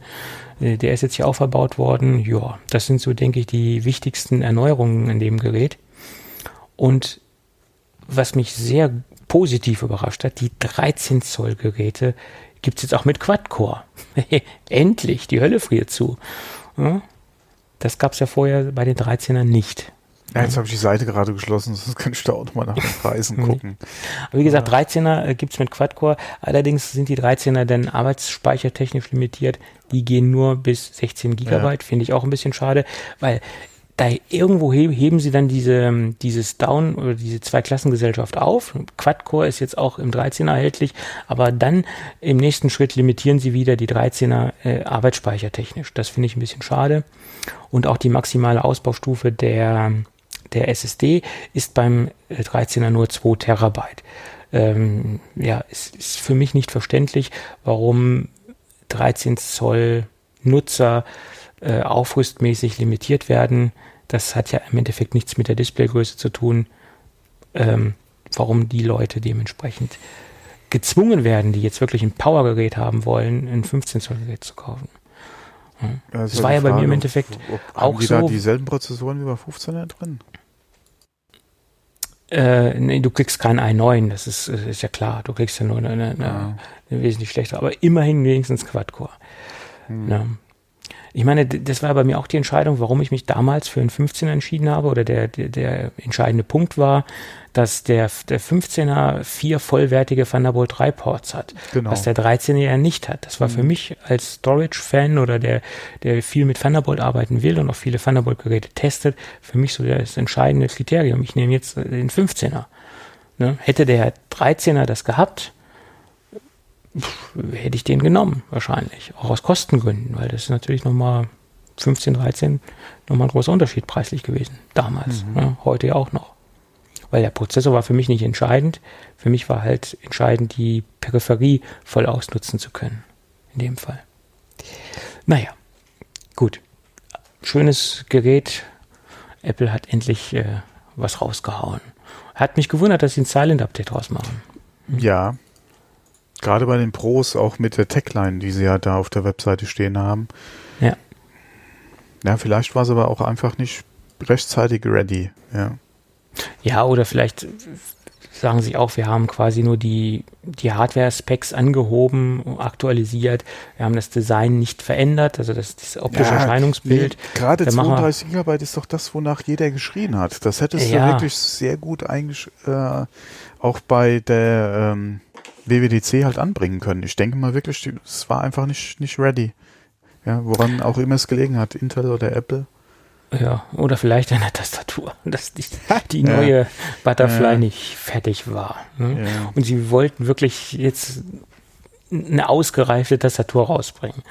Äh, der ist jetzt hier auch verbaut worden. Ja, das sind so, denke ich, die wichtigsten Erneuerungen in dem Gerät. Und was mich sehr positiv überrascht hat, die 13 Zoll Geräte gibt es jetzt auch mit Quad-Core. [laughs] Endlich, die Hölle friert zu. Ja, das gab es ja vorher bei den 13ern nicht. Ja, jetzt habe ich die Seite gerade geschlossen, [laughs] sonst kann ich da auch nochmal nach den Preisen [laughs] gucken. Aber wie gesagt, 13er äh, gibt es mit Quad-Core. Allerdings sind die 13er dann arbeitsspeichertechnisch limitiert. Die gehen nur bis 16 Gigabyte. Ja. Finde ich auch ein bisschen schade, weil da irgendwo heben sie dann diese, ähm, dieses Down oder diese Zweiklassengesellschaft auf. Quad-Core ist jetzt auch im 13er erhältlich, aber dann im nächsten Schritt limitieren sie wieder die 13er äh, Arbeitsspeicher technisch. Das finde ich ein bisschen schade. Und auch die maximale Ausbaustufe der, der SSD ist beim 13er äh, nur 2 Terabyte. Ähm, ja, es ist für mich nicht verständlich, warum 13 Zoll Nutzer äh, aufrüstmäßig limitiert werden. Das hat ja im Endeffekt nichts mit der Displaygröße zu tun. Ähm, warum die Leute dementsprechend gezwungen werden, die jetzt wirklich ein Powergerät haben wollen, ein 15 Zoll Gerät zu kaufen. Ja. das, das war ja bei mir im Endeffekt ob, ob auch die so. Da dieselben Prozessoren wie bei 15er drin? Äh, nee, du kriegst keinen i9, das ist, ist ja klar. Du kriegst ja nur eine, eine, ja. eine wesentlich schlechtere, aber immerhin wenigstens Quad-Core. Hm. Ich meine, das war bei mir auch die Entscheidung, warum ich mich damals für einen 15er entschieden habe oder der, der, der entscheidende Punkt war, dass der, der 15er vier vollwertige Thunderbolt 3 Ports hat, genau. was der 13er ja nicht hat. Das war mhm. für mich als Storage-Fan oder der, der viel mit Thunderbolt arbeiten will und auch viele Thunderbolt-Geräte testet, für mich so das entscheidende Kriterium. Ich nehme jetzt den 15er. Ne? Hätte der 13er das gehabt, hätte ich den genommen, wahrscheinlich. Auch aus Kostengründen, weil das ist natürlich nochmal 15, 13 nochmal ein großer Unterschied preislich gewesen. Damals. Mhm. Ne? Heute ja auch noch. Weil der Prozessor war für mich nicht entscheidend. Für mich war halt entscheidend, die Peripherie voll ausnutzen zu können. In dem Fall. Naja, gut. Schönes Gerät. Apple hat endlich äh, was rausgehauen. Hat mich gewundert, dass sie ein Silent Update rausmachen. Ja, Gerade bei den Pros, auch mit der Techline, die sie ja da auf der Webseite stehen haben. Ja. Ja, vielleicht war es aber auch einfach nicht rechtzeitig ready, ja. Ja, oder vielleicht sagen sie auch, wir haben quasi nur die, die Hardware-Specs angehoben, aktualisiert. Wir haben das Design nicht verändert, also das, das optische ja, Erscheinungsbild. Nee, gerade 32 GB ist doch das, wonach jeder geschrien hat. Das hättest ja. du wirklich sehr gut eigentlich äh, auch bei der ähm, WWDC halt anbringen können. Ich denke mal wirklich, es war einfach nicht, nicht ready. Ja, woran auch immer es gelegen hat, Intel oder Apple. Ja, oder vielleicht an der Tastatur, [laughs] dass die, die neue ja. Butterfly ja. nicht fertig war. Ne? Ja. Und sie wollten wirklich jetzt eine ausgereifte Tastatur rausbringen.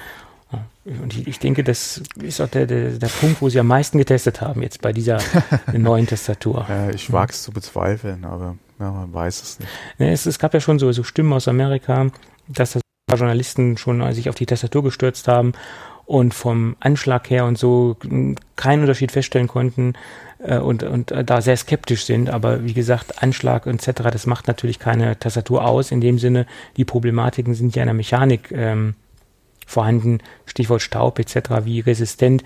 Und ich, ich denke, das ist auch der, der, der, Punkt, wo sie am meisten getestet haben, jetzt bei dieser [laughs] neuen Tastatur. Ja, ich wage es zu bezweifeln, aber ja, man weiß es nicht. Es, es, gab ja schon so, so Stimmen aus Amerika, dass das Journalisten schon sich auf die Tastatur gestürzt haben und vom Anschlag her und so keinen Unterschied feststellen konnten äh, und, und da sehr skeptisch sind. Aber wie gesagt, Anschlag etc., das macht natürlich keine Tastatur aus. In dem Sinne, die Problematiken sind ja in der Mechanik ähm, vorhanden. Stichwort Staub etc., wie resistent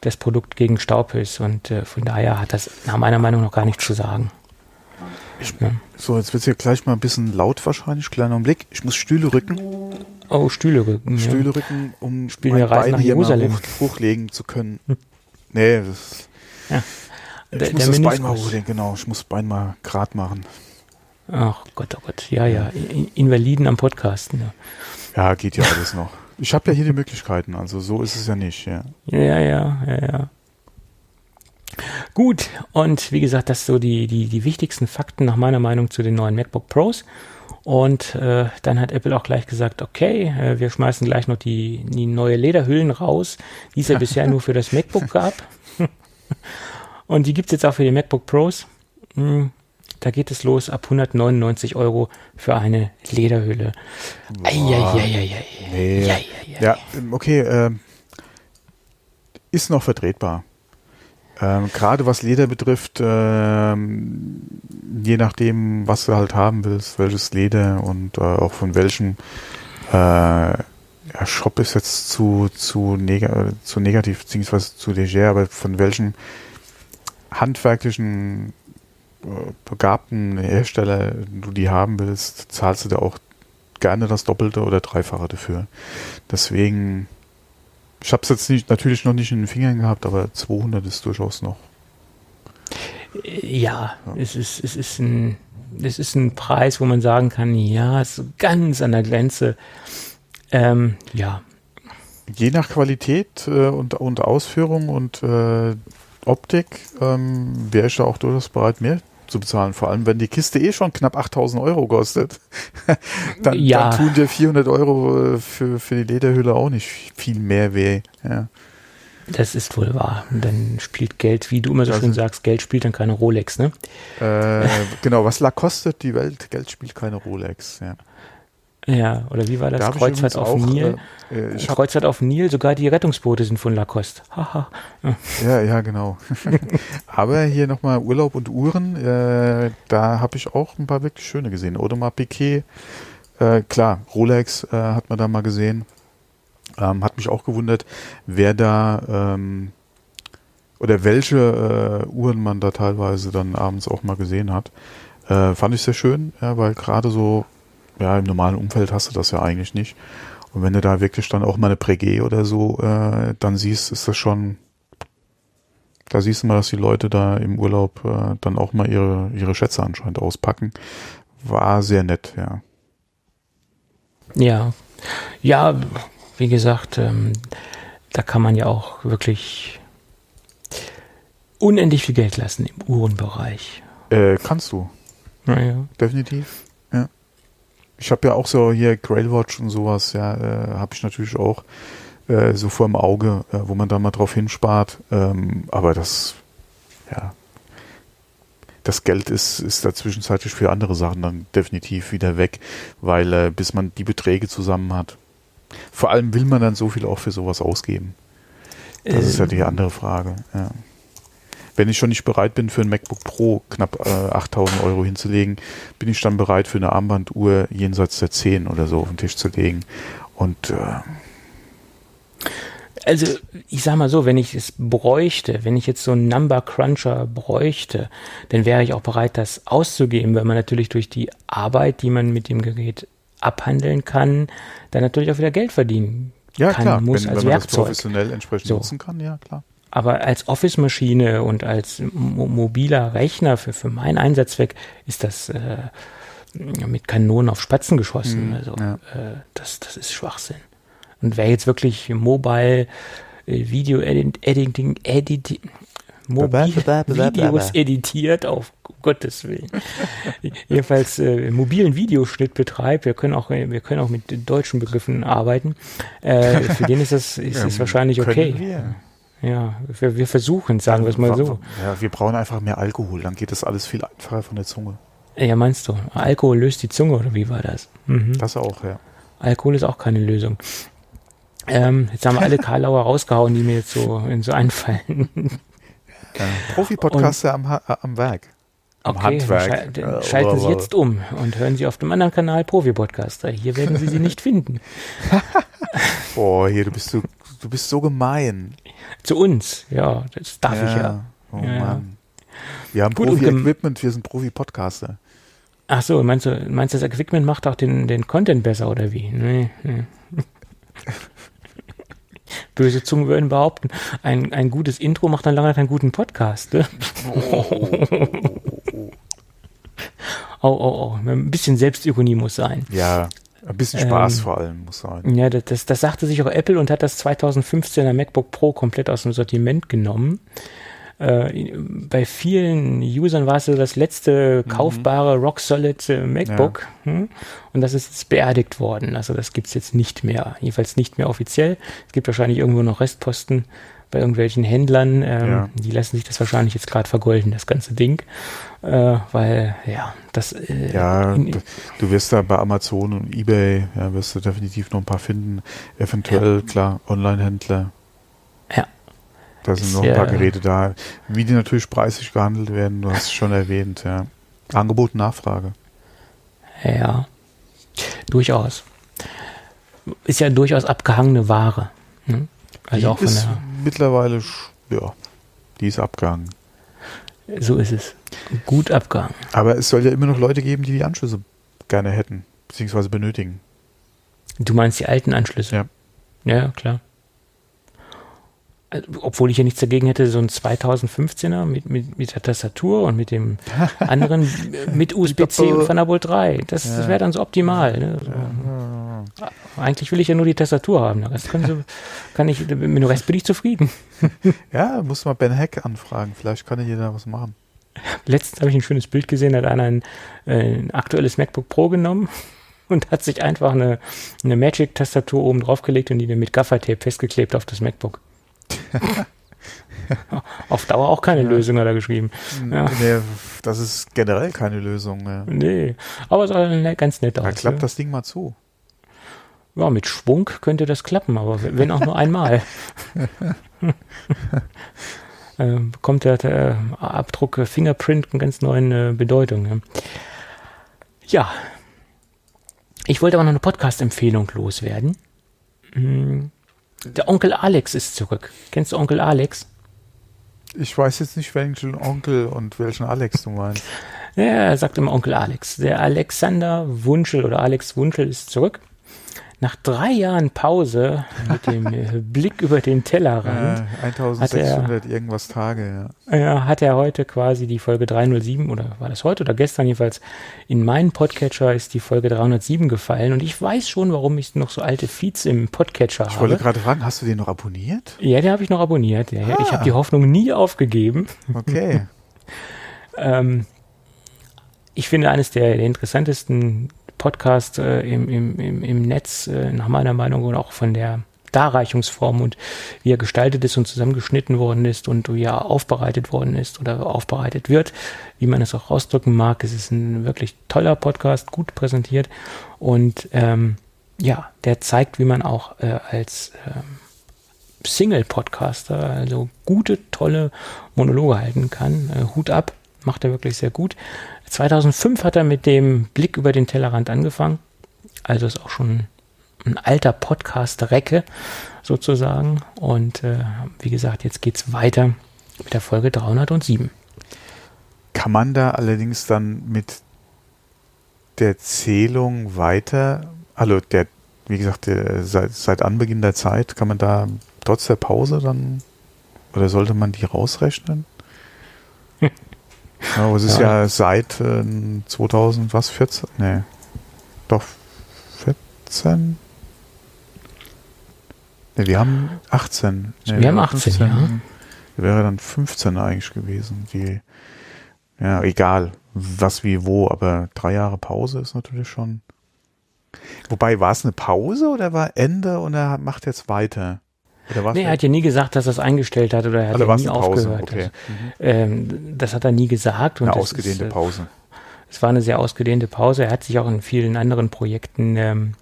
das Produkt gegen Staub ist. Und äh, von daher hat das nach meiner Meinung noch gar nichts zu sagen. Ich, ja. So, jetzt wird es hier gleich mal ein bisschen laut wahrscheinlich. Kleiner Blick. Ich muss Stühle rücken. Oh, Stühle rücken. Stühle ja. rücken, um Spielen mein Bein nach hier Jerusalem. mal hoch, hochlegen zu können. Hm. Nee, das ja. Ich der, muss der das Bein mal hochlegen, genau. Ich muss das Bein mal grad machen. Ach Gott, oh Gott, ja, ja, Invaliden am Podcasten. Ja, ja geht ja alles noch. Ich habe ja hier die Möglichkeiten, also so ist es ja nicht, ja. Ja, ja, ja, ja. Gut, und wie gesagt, das so die, die, die wichtigsten Fakten nach meiner Meinung zu den neuen MacBook Pros. Und äh, dann hat Apple auch gleich gesagt, okay, äh, wir schmeißen gleich noch die, die neue Lederhüllen raus, die es ja bisher nur für das [laughs] MacBook gab. und die gibt es jetzt auch für die MacBook Pros. Hm, da geht es los ab 199 Euro für eine Lederhülle. Eieieiei. Nee. Ja, okay, äh, ist noch vertretbar. Ähm, Gerade was Leder betrifft, ähm, je nachdem, was du halt haben willst, welches Leder und äh, auch von welchem äh, ja, Shop ist jetzt zu, zu, neg zu negativ, beziehungsweise zu leger, aber von welchem handwerklichen äh, begabten Hersteller du die haben willst, zahlst du da auch gerne das Doppelte oder Dreifache dafür. Deswegen ich habe es jetzt nicht, natürlich noch nicht in den Fingern gehabt, aber 200 ist durchaus noch. Ja, ja. Es, ist, es, ist ein, es ist ein Preis, wo man sagen kann, ja, es ist ganz an der Grenze. Ähm, ja. Je nach Qualität äh, und, und Ausführung und äh, Optik ähm, wäre ich da auch durchaus bereit, mehr zu bezahlen. Vor allem, wenn die Kiste eh schon knapp 8000 Euro kostet, [laughs] dann, ja. dann tun dir 400 Euro äh, für, für die Lederhülle auch nicht viel mehr weh. Ja. Das ist wohl wahr. Dann spielt Geld, wie du immer so also, schön sagst, Geld spielt dann keine Rolex, ne? Äh, [laughs] genau, was la kostet die Welt? Geld spielt keine Rolex, ja. Ja, oder wie war das? Da Kreuzfahrt auf auch, Nil. Äh, äh ich Kreuzfahrt auf Nil, sogar die Rettungsboote sind von Lacoste. Haha. ja, ja, genau. [laughs] Aber hier nochmal Urlaub und Uhren, äh, da habe ich auch ein paar wirklich schöne gesehen. Audemars Piquet, äh, klar, Rolex äh, hat man da mal gesehen. Ähm, hat mich auch gewundert, wer da ähm, oder welche äh, Uhren man da teilweise dann abends auch mal gesehen hat. Fand ich sehr schön, ja, weil gerade so ja, im normalen Umfeld hast du das ja eigentlich nicht. Und wenn du da wirklich dann auch mal eine Präge oder so äh, dann siehst, ist das schon, da siehst du mal, dass die Leute da im Urlaub äh, dann auch mal ihre, ihre Schätze anscheinend auspacken. War sehr nett, ja. Ja, ja, wie gesagt, ähm, da kann man ja auch wirklich unendlich viel Geld lassen im Uhrenbereich. Äh, kannst du. Naja. Definitiv ich habe ja auch so hier Grailwatch und sowas, ja, äh, habe ich natürlich auch äh, so vor dem Auge, äh, wo man da mal drauf hinspart. Ähm, aber das, ja, das Geld ist, ist da zwischenzeitlich für andere Sachen dann definitiv wieder weg, weil äh, bis man die Beträge zusammen hat. Vor allem will man dann so viel auch für sowas ausgeben. Das ist ja die ähm. andere Frage. Ja wenn ich schon nicht bereit bin, für ein MacBook Pro knapp äh, 8000 Euro hinzulegen, bin ich dann bereit, für eine Armbanduhr jenseits der 10 oder so auf den Tisch zu legen. Und äh, also ich sag mal so, wenn ich es bräuchte, wenn ich jetzt so einen Number Cruncher bräuchte, dann wäre ich auch bereit, das auszugeben, weil man natürlich durch die Arbeit, die man mit dem Gerät abhandeln kann, dann natürlich auch wieder Geld verdienen ja, kann, klar. muss wenn, als wenn man Werkzeug. das professionell entsprechend so. nutzen kann, ja klar. Aber als Office-Maschine und als mo mobiler Rechner für, für meinen Einsatzzweck ist das äh, mit Kanonen auf Spatzen geschossen. Mhm, also ja. äh, das, das ist Schwachsinn. Und wer jetzt wirklich Mobile äh, Video Editing, Editing, Mobil Videos editiert, auf Gottes Willen. [laughs] Jedenfalls äh, mobilen Videoschnitt betreibt, wir können auch, wir können auch mit deutschen Begriffen arbeiten. Äh, für den ist das [laughs] ist, ist wahrscheinlich okay. Ja, wir, wir versuchen, sagen wir es mal so. Ja, wir brauchen einfach mehr Alkohol, dann geht das alles viel einfacher von der Zunge. Ja, meinst du, Alkohol löst die Zunge oder wie war das? Mhm. Das auch, ja. Alkohol ist auch keine Lösung. Ähm, jetzt haben wir alle [laughs] Karlauer rausgehauen, die mir jetzt so, so einfallen. Ja, Profi-Podcaster am, am Werk. Am okay, Handwerk. Dann schalten Sie jetzt um und hören Sie auf dem anderen Kanal Profi-Podcaster. Hier werden Sie sie nicht finden. [laughs] Boah, hier, du bist so, du bist so gemein. Zu uns, ja, das darf ja. ich ja. Oh ja. Mann. Wir haben Profi-Equipment, wir sind Profi-Podcaster. Ach so, meinst du, meinst du, das Equipment macht auch den, den Content besser oder wie? Nee, nee. [laughs] Böse Zungen würden behaupten, ein, ein gutes Intro macht dann lange einen guten Podcast. Ne? Oh, oh, oh. Ein bisschen Selbstironie muss sein. Ja, ein bisschen Spaß Ähm, vor allem muss sein. Ja, das, das, das sagte sich auch Apple und hat das 2015er MacBook Pro komplett aus dem Sortiment genommen. Äh, bei vielen Usern war es so das letzte kaufbare Rock Solid äh, MacBook. Hm? Und das ist jetzt beerdigt worden. Also das gibt's jetzt nicht mehr. Jedenfalls nicht mehr offiziell. Es gibt wahrscheinlich irgendwo noch Restposten bei irgendwelchen Händlern. Ähm, Ja. Die lassen sich das wahrscheinlich jetzt gerade vergolden, das ganze Ding. Äh, weil, ja, das äh, Ja, in- du wirst da bei Amazon und Ebay, ja, wirst du definitiv noch ein paar finden. Eventuell, klar, Online-Händler. Ja. Da sind Ist noch ein paar ja- Geräte da. Wie die natürlich preislich gehandelt werden, du hast es schon erwähnt, ja. Angebot und Nachfrage. Ja, durchaus. Ist ja durchaus abgehangene Ware. Ne? Also die auch von ist der, mittlerweile, ja, die ist abgegangen. So ist es. Gut abgehangen. Aber es soll ja immer noch Leute geben, die die Anschlüsse gerne hätten, beziehungsweise benötigen. Du meinst die alten Anschlüsse? Ja. Ja, klar. Obwohl ich ja nichts dagegen hätte, so ein 2015er mit, mit, mit der Tastatur und mit dem [laughs] anderen äh, mit USB-C und Thunderbolt 3. Das, das Ja. wäre dann so optimal. Ne? So. Eigentlich will ich ja nur die Tastatur haben. Rest können sie, kann ich, mit dem Rest bin ich zufrieden. [laughs] Ja, muss mal Ben Heck anfragen. Vielleicht kann er da was machen. Letztens habe ich ein schönes Bild gesehen, da hat einer ein, äh, ein aktuelles MacBook Pro genommen [laughs] und hat sich einfach eine, eine Magic-Tastatur oben draufgelegt und die dann mit Gaffertape festgeklebt auf das MacBook. [laughs] auf Dauer auch keine Ja. Lösung, hat er geschrieben. Ja. Nee, das ist generell keine Lösung. Ja. Nee, aber es sah ne- ganz nett aus. Da klappt ja. das Ding mal zu. Ja, mit Schwung könnte das klappen, aber wenn auch nur einmal. [laughs] [laughs] äh, bekommt der, der Abdruck Fingerprint eine ganz neue äh, Bedeutung. Ja. ja. Ich wollte aber noch eine Podcast-Empfehlung loswerden. Hm, Der Onkel Alex ist zurück. Kennst du Onkel Alex? Ich weiß jetzt nicht, welchen Onkel und welchen Alex du meinst. Ja, er sagt immer Onkel Alex. Der Alexander Wunschel oder Alex Wunschel ist zurück. Nach drei Jahren Pause mit dem [laughs] äh, Blick über den Tellerrand Äh, 1600 irgendwas Tage, ja. äh, hat er heute quasi die Folge 307 oder war das heute oder gestern jedenfalls in meinen Podcatcher ist die Folge 307 gefallen und ich weiß schon, warum ich noch so alte Feeds im Podcatcher Ich wollte habe. gerade fragen, hast du den noch abonniert? Ja, den habe ich noch abonniert. Ja, ja. Ich Ah. habe die Hoffnung nie aufgegeben. Okay. [laughs] Ähm, ich finde eines der, der interessantesten Podcasts äh, im, im, im, im Netz, äh, nach meiner Meinung, und auch von der Darreichungsform und wie er gestaltet ist und zusammengeschnitten worden ist und wie er aufbereitet worden ist oder aufbereitet wird, wie man es auch ausdrücken mag. Es ist ein wirklich toller Podcast, gut präsentiert und ähm, ja, der zeigt, wie man auch äh, als ähm, Single-Podcaster also gute, tolle Monologe halten kann. Äh, Hut ab, macht er wirklich sehr gut. 2005 hat er mit dem Blick über den Tellerrand angefangen. Also ist auch schon ein alter Podcast-Recke sozusagen. Und äh, wie gesagt, jetzt geht's weiter mit der Folge 307. Kann man da allerdings dann mit der Zählung weiter, also der, wie gesagt, der, seit, seit Anbeginn der Zeit, kann man da trotz der Pause dann, oder sollte man die rausrechnen? [laughs] ja, aber es ist Ja. ja seit äh, 2000, was, 14? Nee, doch 14? Nee, wir haben 18. Nee, Wir haben 18, ja. Wäre dann 15 eigentlich gewesen. Die, ja, egal, was wie wo, aber drei Jahre Pause ist natürlich schon. Wobei, war es eine Pause oder war Ende und er macht jetzt weiter? Nee, er hat ja nie gesagt, dass er es eingestellt hat oder er hat also ja nie Pause? aufgehört. Okay. Mhm. Ähm, das hat er nie gesagt. Eine ausgedehnte ist, äh, Pause. Es war eine sehr ausgedehnte Pause. Er hat sich auch in vielen anderen Projekten ähm,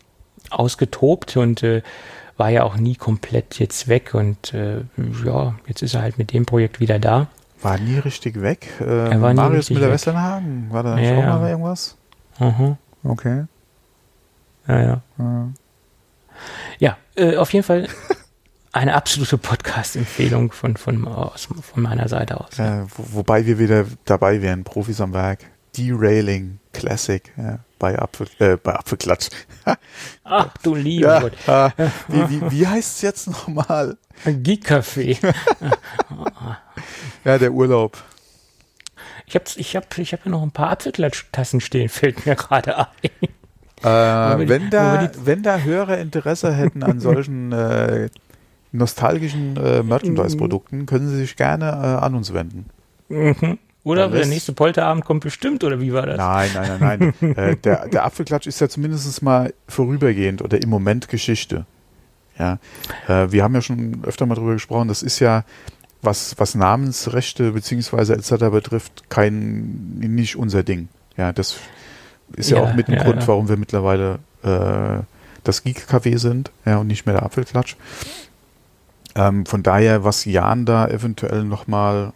ausgetobt und äh, war ja auch nie komplett jetzt weg. Und äh, ja, jetzt ist er halt mit dem Projekt wieder da. War nie richtig weg. Äh, Er war nie Marius Müller-Westernhagen, war da nicht Ja, auch ja. mal irgendwas? Mhm. Okay. Ja, ja. Ja. ja äh, auf jeden Fall [laughs] eine absolute Podcast-Empfehlung von, von, aus, von meiner Seite aus. Wo, wobei wir wieder dabei wären, Profis am Werk. Derailing Classic ja, bei, Apfel, äh, bei Apfelklatsch. [laughs] Ach du lieber Ja, Gott. ah, wie, wie, wie heißt es jetzt nochmal? Geek-Café. [laughs] [laughs] Ja, der Urlaub. Ich habe ich hab, ich hab hier noch ein paar Apfelklatschtassen stehen, fällt mir gerade ein. Äh, wenn, da, wenn da höhere Interesse hätten an solchen äh, nostalgischen äh, Merchandise-Produkten, können sie sich gerne äh, an uns wenden. Mhm. Oder der nächste Polterabend kommt bestimmt, oder wie war das? Nein, nein, nein, nein. [laughs] äh, der, der Apfelklatsch ist ja zumindest mal vorübergehend oder im Moment Geschichte. Ja, äh, wir haben ja schon öfter mal drüber gesprochen. Das ist ja was was Namensrechte beziehungsweise etc. betrifft kein nicht unser Ding. Ja, das ist ja, ja auch mit dem ja, Grund, ja. warum wir mittlerweile äh, das Geek Café sind, ja und nicht mehr der Apfelklatsch. Ähm, von daher, was Jan da eventuell nochmal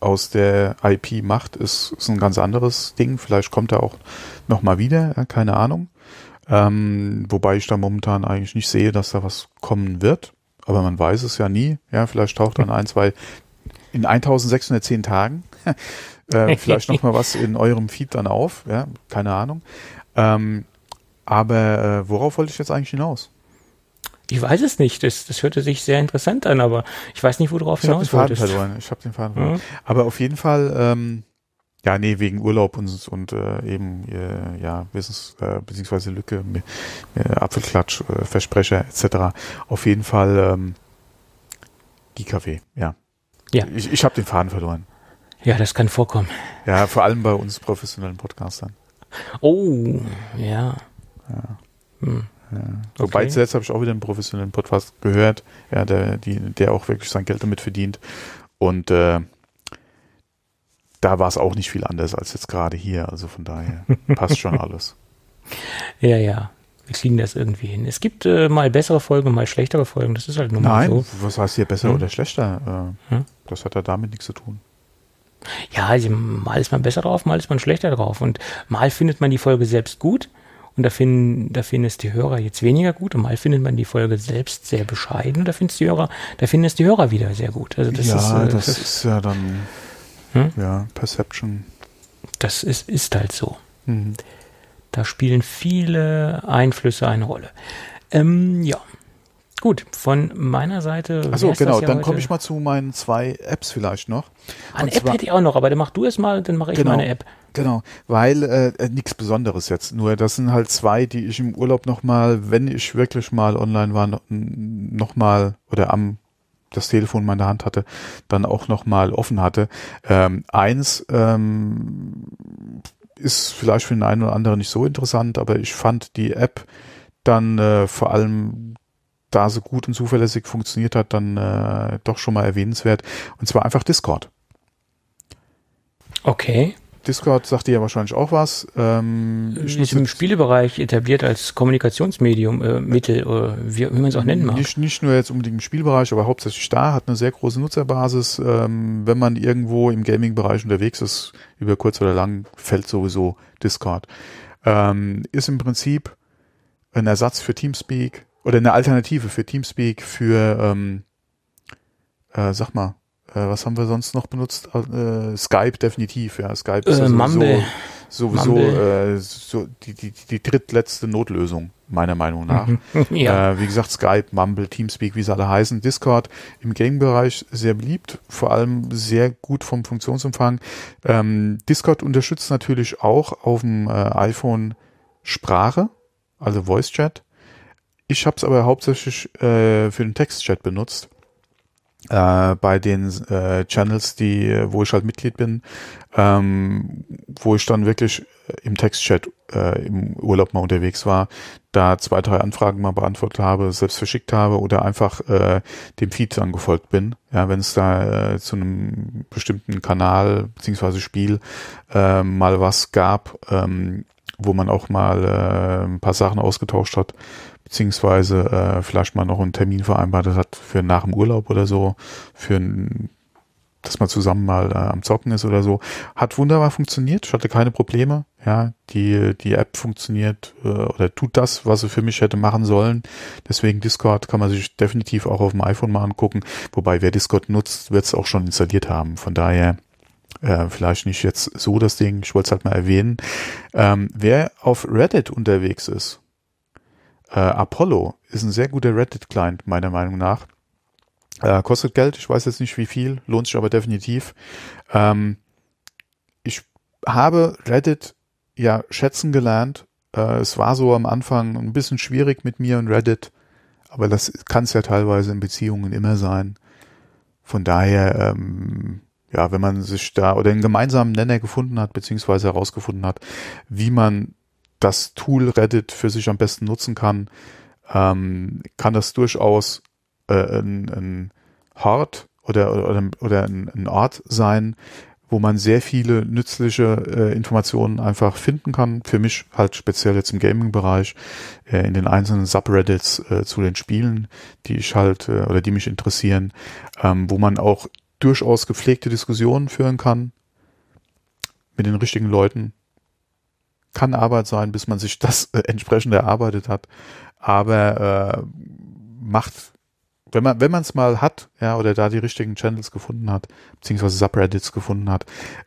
aus der IP macht, ist, ist ein ganz anderes Ding. Vielleicht kommt er auch nochmal wieder, ja, keine Ahnung. Ähm, wobei ich da momentan eigentlich nicht sehe, dass da was kommen wird. Aber man weiß es ja nie. Ja, vielleicht taucht dann ein, zwei in 1610 Tagen [laughs] äh, vielleicht noch mal was in eurem Feed dann auf. Ja, keine Ahnung. Ähm, aber äh, worauf wollte ich jetzt eigentlich hinaus? Ich weiß es nicht. Das, das hörte sich sehr interessant an, aber ich weiß nicht, worauf ich hinaus wolltest. Ich habe den Faden verloren. Mhm. Aber auf jeden Fall ähm, ja, nee, wegen Urlaub und, und äh, eben äh, ja, Wissens, äh, beziehungsweise Lücke, äh, Apfelklatsch, äh, Versprecher etc. Auf jeden Fall ähm, Kaffee, ja. Ja. Ich, ich habe den Faden verloren. Ja, das kann vorkommen. Ja, vor allem bei uns professionellen Podcastern. Oh, ja. Ja. Hm. Ja. Wobei okay. zuletzt habe ich auch wieder einen professionellen Podcast gehört, ja, der, die, der auch wirklich sein Geld damit verdient. Und äh, da war es auch nicht viel anders als jetzt gerade hier. Also von daher [laughs] passt schon alles. Ja, ja. Wir kriegen das irgendwie hin. Es gibt äh, mal bessere Folgen, mal schlechtere Folgen. Das ist halt nur mal so. was heißt hier besser hm? oder schlechter? Äh, hm? Das hat ja damit nichts zu tun. Ja, also mal ist man besser drauf, mal ist man schlechter drauf. Und mal findet man die Folge selbst gut und da finden, da finden es die Hörer jetzt weniger gut und mal findet man die Folge selbst sehr bescheiden und da finden es die Hörer, da finden es die Hörer wieder sehr gut. Also das ja, ist, äh, das, das ist ja dann hm? Ja, Perception. Das ist, ist halt so. Mhm. Da spielen viele Einflüsse eine Rolle. Ähm, ja. Gut, von meiner Seite. Achso, genau, ja dann komme ich mal zu meinen zwei Apps vielleicht noch. Eine App hätte ich auch noch, aber dann mach du es mal, dann mache ich genau, meine App. Genau, weil äh, äh nichts Besonderes jetzt. Nur das sind halt zwei, die ich im Urlaub nochmal, wenn ich wirklich mal online war, nochmal oder am das Telefon in meiner Hand hatte, dann auch nochmal offen hatte. Ähm, eins ähm, ist vielleicht für den einen oder anderen nicht so interessant, aber ich fand die App dann äh, vor allem da so gut und zuverlässig funktioniert hat, dann äh, doch schon mal erwähnenswert. Und zwar einfach Discord. Okay. Discord sagt dir ja wahrscheinlich auch was. Ähm, ist im Spielebereich etabliert als Kommunikationsmedium, äh, Mittel, äh, wie, wie man es auch nennen mag. Nicht, nicht nur jetzt unbedingt im Spielbereich, aber hauptsächlich da, hat eine sehr große Nutzerbasis. Ähm, wenn man irgendwo im Gaming-Bereich unterwegs ist, über kurz oder lang, fällt sowieso Discord. Ähm, ist im Prinzip ein Ersatz für Teamspeak oder eine Alternative für Teamspeak, für, ähm, äh, sag mal, äh, was haben wir sonst noch benutzt? Äh, Skype definitiv, ja. Skype ist äh, sowieso, sowieso äh, so die, die, die drittletzte Notlösung, meiner Meinung nach. Mhm. [laughs] ja. äh, wie gesagt, Skype, Mumble, Teamspeak, wie sie alle heißen. Discord im Game-Bereich sehr beliebt, vor allem sehr gut vom Funktionsumfang. Ähm, Discord unterstützt natürlich auch auf dem äh, iPhone Sprache, also Voice Chat. Ich habe es aber hauptsächlich äh, für den Textchat benutzt äh, bei den äh, Channels, die, wo ich halt Mitglied bin, ähm, wo ich dann wirklich im Textchat äh, im Urlaub mal unterwegs war, da zwei, drei Anfragen mal beantwortet habe, selbst verschickt habe oder einfach äh, dem Feed dann gefolgt bin. Ja, wenn es da äh, zu einem bestimmten Kanal beziehungsweise Spiel äh, mal was gab, ähm, wo man auch mal äh, ein paar Sachen ausgetauscht hat, beziehungsweise äh, vielleicht mal noch einen Termin vereinbart hat für nach dem Urlaub oder so, für ein, dass man zusammen mal äh, am Zocken ist oder so. Hat wunderbar funktioniert, ich hatte keine Probleme. Ja, die, die App funktioniert äh, oder tut das, was sie für mich hätte machen sollen. Deswegen Discord kann man sich definitiv auch auf dem iPhone mal angucken. Wobei, wer Discord nutzt, wird es auch schon installiert haben. Von daher äh, vielleicht nicht jetzt so das Ding, ich wollte es halt mal erwähnen. Ähm, wer auf Reddit unterwegs ist, äh, Apollo ist ein sehr guter Reddit-Client, meiner Meinung nach. Äh, kostet Geld, ich weiß jetzt nicht wie viel, lohnt sich aber definitiv. Ähm, habe Reddit ja schätzen gelernt. Äh, es war so am Anfang ein bisschen schwierig mit mir und Reddit, aber das kann es ja teilweise in Beziehungen immer sein. Von daher, ähm, ja, wenn man sich da oder einen gemeinsamen Nenner gefunden hat, beziehungsweise herausgefunden hat, wie man das Tool Reddit für sich am besten nutzen kann, ähm, kann das durchaus äh, ein, ein Hort oder, oder, oder ein, ein Ort sein, wo man sehr viele nützliche äh, Informationen einfach finden kann. Für mich halt speziell jetzt im Gaming-Bereich, äh, in den einzelnen Subreddits äh, zu den Spielen, die ich halt äh, oder die mich interessieren, ähm, wo man auch durchaus gepflegte Diskussionen führen kann mit den richtigen Leuten. Kann Arbeit sein, bis man sich [laughs] das äh, entsprechend erarbeitet hat, aber äh, macht wenn man wenn man es mal hat, ja, oder da die richtigen Channels gefunden hat, beziehungsweise Subreddits gefunden hat,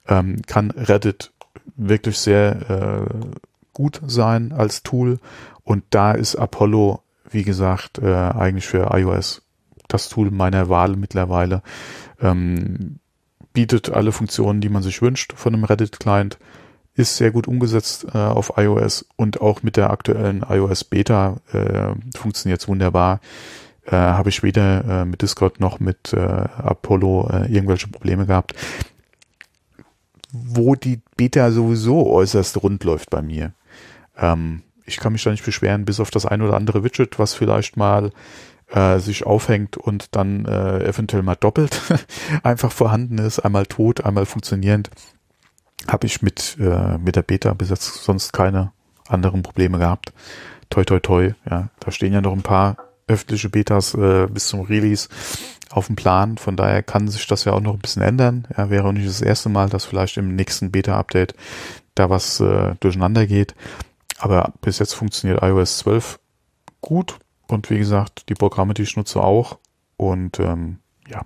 ähm, kann Reddit wirklich sehr äh, gut sein als Tool. Und da ist Apollo, wie gesagt, äh, eigentlich für iOS das Tool meiner Wahl mittlerweile. Ähm, bietet alle Funktionen, die man sich wünscht von einem Reddit-Client, ist sehr gut umgesetzt äh, auf iOS und auch mit der aktuellen iOS Beta äh, funktioniert wunderbar äh, habe ich weder äh, mit Discord noch mit äh, Apollo äh, irgendwelche Probleme gehabt. Wo die Beta sowieso äußerst rund läuft bei mir. Ähm, ich kann mich da nicht beschweren, bis auf das ein oder andere Widget, was vielleicht mal äh, sich aufhängt und dann äh, eventuell mal doppelt [laughs] einfach vorhanden ist, einmal tot, einmal funktionierend, habe ich mit, äh, mit der Beta bis jetzt sonst keine anderen Probleme gehabt. Toi, toi, toi. Ja, da stehen ja noch ein paar öffentliche Betas äh, bis zum Release auf dem Plan. Von daher kann sich das ja auch noch ein bisschen ändern. Ja, wäre auch nicht das erste Mal, dass vielleicht im nächsten Beta-Update da was äh, durcheinander geht. Aber bis jetzt funktioniert iOS 12 gut. Und wie gesagt, die Programme, die ich nutze auch. Und ähm, ja,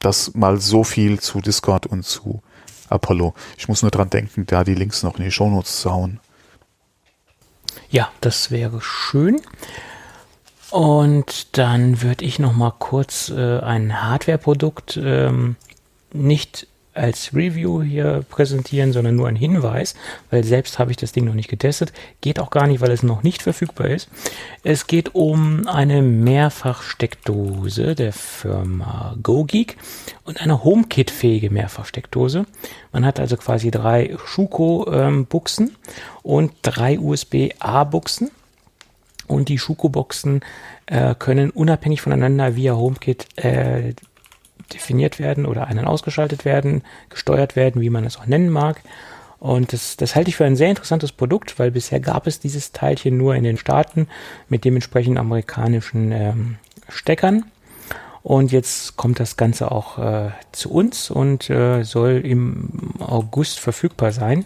das mal so viel zu Discord und zu Apollo. Ich muss nur dran denken, da die Links noch in die Shownotes zu hauen. Ja, das wäre schön. Und dann würde ich noch mal kurz äh, ein Hardware-Produkt ähm, nicht als Review hier präsentieren, sondern nur ein Hinweis, weil selbst habe ich das Ding noch nicht getestet. Geht auch gar nicht, weil es noch nicht verfügbar ist. Es geht um eine Mehrfachsteckdose der Firma GoGeek und eine HomeKit-fähige Mehrfachsteckdose. Man hat also quasi drei Schuko-Buchsen ähm, und drei USB-A-Buchsen und die Schuko-Boxen äh, können unabhängig voneinander via HomeKit äh, definiert werden oder einen ausgeschaltet werden, gesteuert werden, wie man es auch nennen mag. Und das, das halte ich für ein sehr interessantes Produkt, weil bisher gab es dieses Teilchen nur in den Staaten mit dementsprechend amerikanischen ähm, Steckern. Und jetzt kommt das Ganze auch äh, zu uns und äh, soll im August verfügbar sein.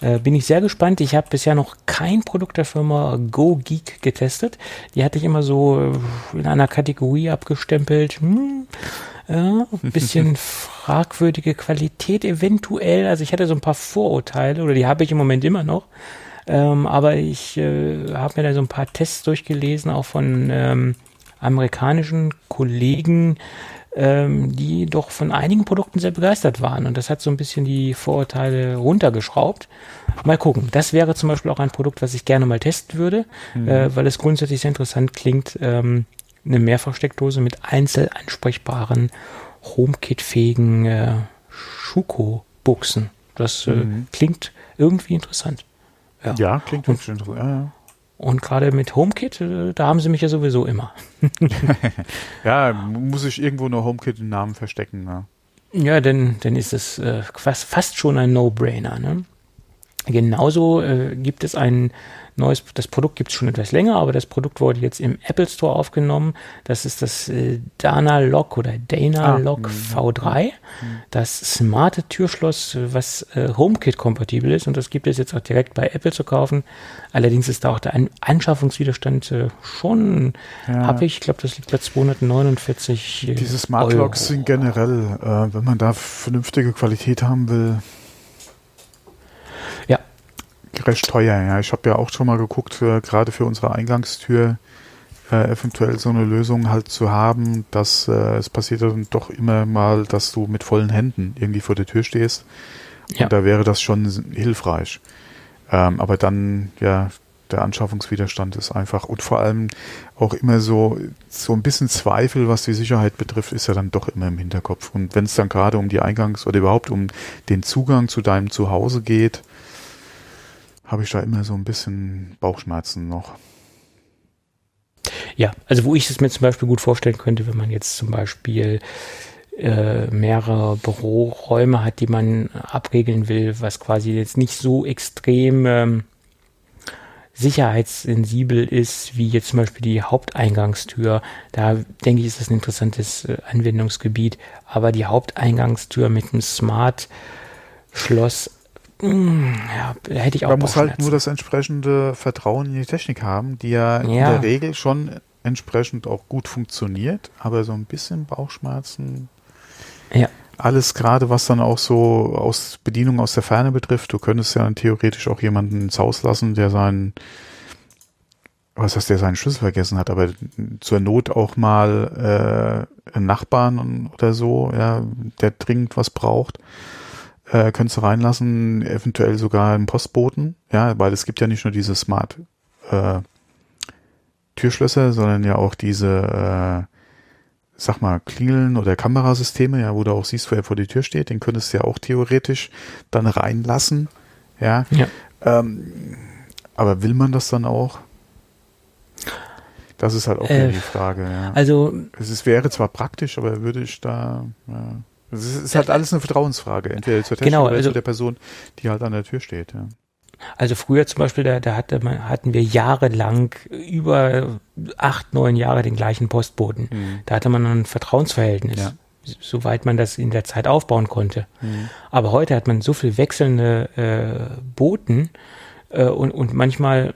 Äh, bin ich sehr gespannt. Ich habe bisher noch kein Produkt der Firma GoGeek getestet. Die hatte ich immer so äh, in einer Kategorie abgestempelt. Hm, ja, ein bisschen [laughs] fragwürdige Qualität eventuell. Also ich hatte so ein paar Vorurteile oder die habe ich im Moment immer noch. Ähm, aber ich äh, habe mir da so ein paar Tests durchgelesen, auch von ähm, amerikanischen Kollegen, ähm, die doch von einigen Produkten sehr begeistert waren. Und das hat so ein bisschen die Vorurteile runtergeschraubt. Mal gucken. Das wäre zum Beispiel auch ein Produkt, was ich gerne mal testen würde, mhm. äh, weil es grundsätzlich sehr interessant klingt. Ähm, eine Mehrfachsteckdose mit einzeln ansprechbaren, HomeKit-fähigen äh, Schuko-Buchsen. Das äh, mhm. klingt irgendwie interessant. Ja, ja klingt wirklich interessant. Ja, ja. Und gerade mit HomeKit, äh, da haben sie mich ja sowieso immer. [laughs] ja, muss ich irgendwo nur HomeKit den Namen verstecken. Ne? Ja, denn dann ist es äh, fast, fast schon ein No-Brainer. Ne? Genauso äh, gibt es ein neues, das Produkt gibt es schon etwas länger, aber das Produkt wurde jetzt im Apple Store aufgenommen. Das ist das äh, Dana Lock oder Dana ah, Lock V3. Mhm. Das smarte Türschloss, was äh, HomeKit-kompatibel ist und das gibt es jetzt auch direkt bei Apple zu kaufen. Allerdings ist da auch der An Anschaffungswiderstand äh, schon ja. habe ich, glaube, das liegt bei 249 äh, Diese Smart Locks sind generell, äh, wenn man da vernünftige Qualität haben will, recht teuer, ja. Ich habe ja auch schon mal geguckt, für, gerade für unsere Eingangstür äh, eventuell so eine Lösung halt zu haben, dass äh, es passiert dann doch immer mal, dass du mit vollen Händen irgendwie vor der Tür stehst Und ja. da wäre das schon hilfreich. Ähm, aber dann, ja, der Anschaffungswiderstand ist einfach und vor allem auch immer so, so ein bisschen Zweifel, was die Sicherheit betrifft, ist ja dann doch immer im Hinterkopf. Und wenn es dann gerade um die Eingangs- oder überhaupt um den Zugang zu deinem Zuhause geht, habe ich da immer so ein bisschen Bauchschmerzen noch. Ja, also wo ich es mir zum Beispiel gut vorstellen könnte, wenn man jetzt zum Beispiel äh, mehrere Büroräume hat, die man abregeln will, was quasi jetzt nicht so extrem ähm, sicherheitssensibel ist, wie jetzt zum Beispiel die Haupteingangstür. Da denke ich, ist das ein interessantes äh, Anwendungsgebiet. Aber die Haupteingangstür mit einem Smart-Schloss, hm, ja, hätte ich auch Man muss halt nur das entsprechende Vertrauen in die Technik haben, die ja, ja, in der Regel schon entsprechend auch gut funktioniert, aber so ein bisschen Bauchschmerzen. Ja. Alles gerade, was dann auch so aus Bedienung aus der Ferne betrifft, du könntest ja theoretisch auch jemanden ins Haus lassen, der seinen, was heißt, der seinen Schlüssel vergessen hat, aber zur Not auch mal äh, einen Nachbarn oder so, ja, der dringend was braucht, äh, könntest du reinlassen, eventuell sogar einen Postboten, ja, weil es gibt ja nicht nur diese Smart äh, Türschlösser, sondern ja auch diese äh, sag mal, Klingeln oder Kamerasysteme, ja, wo du auch siehst, wer vor die Tür steht, den könntest du ja auch theoretisch dann reinlassen. Ja. ja. Ähm, aber will man das dann auch? Das ist halt auch äh, die Frage, ja. Also. Es ist, wäre zwar praktisch, aber würde ich da, ja. Es ist, halt alles eine Vertrauensfrage, entweder zur Technik genau, oder also, zu der Person, die halt an der Tür steht, ja. Also früher zum Beispiel, da, da hatte man, hatten wir jahrelang über acht, neun Jahre den gleichen Postboten. Mhm. Da hatte man ein Vertrauensverhältnis, ja. soweit man das in der Zeit aufbauen konnte. Mhm. Aber heute hat man so viel wechselnde äh, Boten äh, und, und manchmal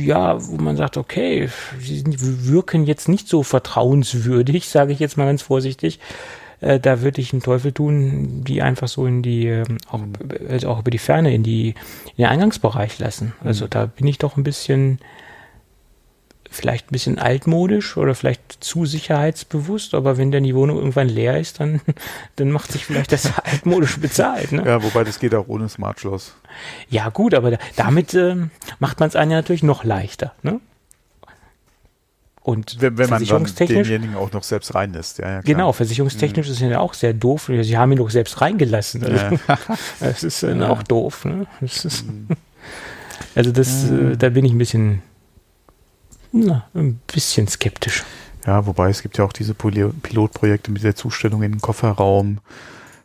ja, wo man sagt, okay, sie wirken jetzt nicht so vertrauenswürdig, [laughs] sage ich jetzt mal ganz vorsichtig. Äh, da würde ich einen Teufel tun, die einfach so in die, ähm, auch, mhm. also auch über die Ferne in die, in den Eingangsbereich lassen. Also mhm. da bin ich doch ein bisschen, vielleicht ein bisschen altmodisch oder vielleicht zu sicherheitsbewusst, aber wenn dann die Wohnung irgendwann leer ist, dann, [laughs] dann macht sich vielleicht das [laughs] altmodisch bezahlt. Ne? Ja, wobei das geht auch ohne Smart Schloss. Ja, gut, aber damit äh, macht man es einem ja natürlich noch leichter. Ne? Und wenn, wenn man dann denjenigen auch noch selbst reinlässt, ja, ja. Genau, versicherungstechnisch mhm. ist ja auch sehr doof. Sie haben ihn doch selbst reingelassen. Also, [laughs] das ist ja. auch doof. Ne? Das ist, mhm. [laughs] also das, äh, da bin ich ein bisschen, na, ein bisschen skeptisch. Ja, wobei es gibt ja auch diese Pilotprojekte mit der Zustellung in den Kofferraum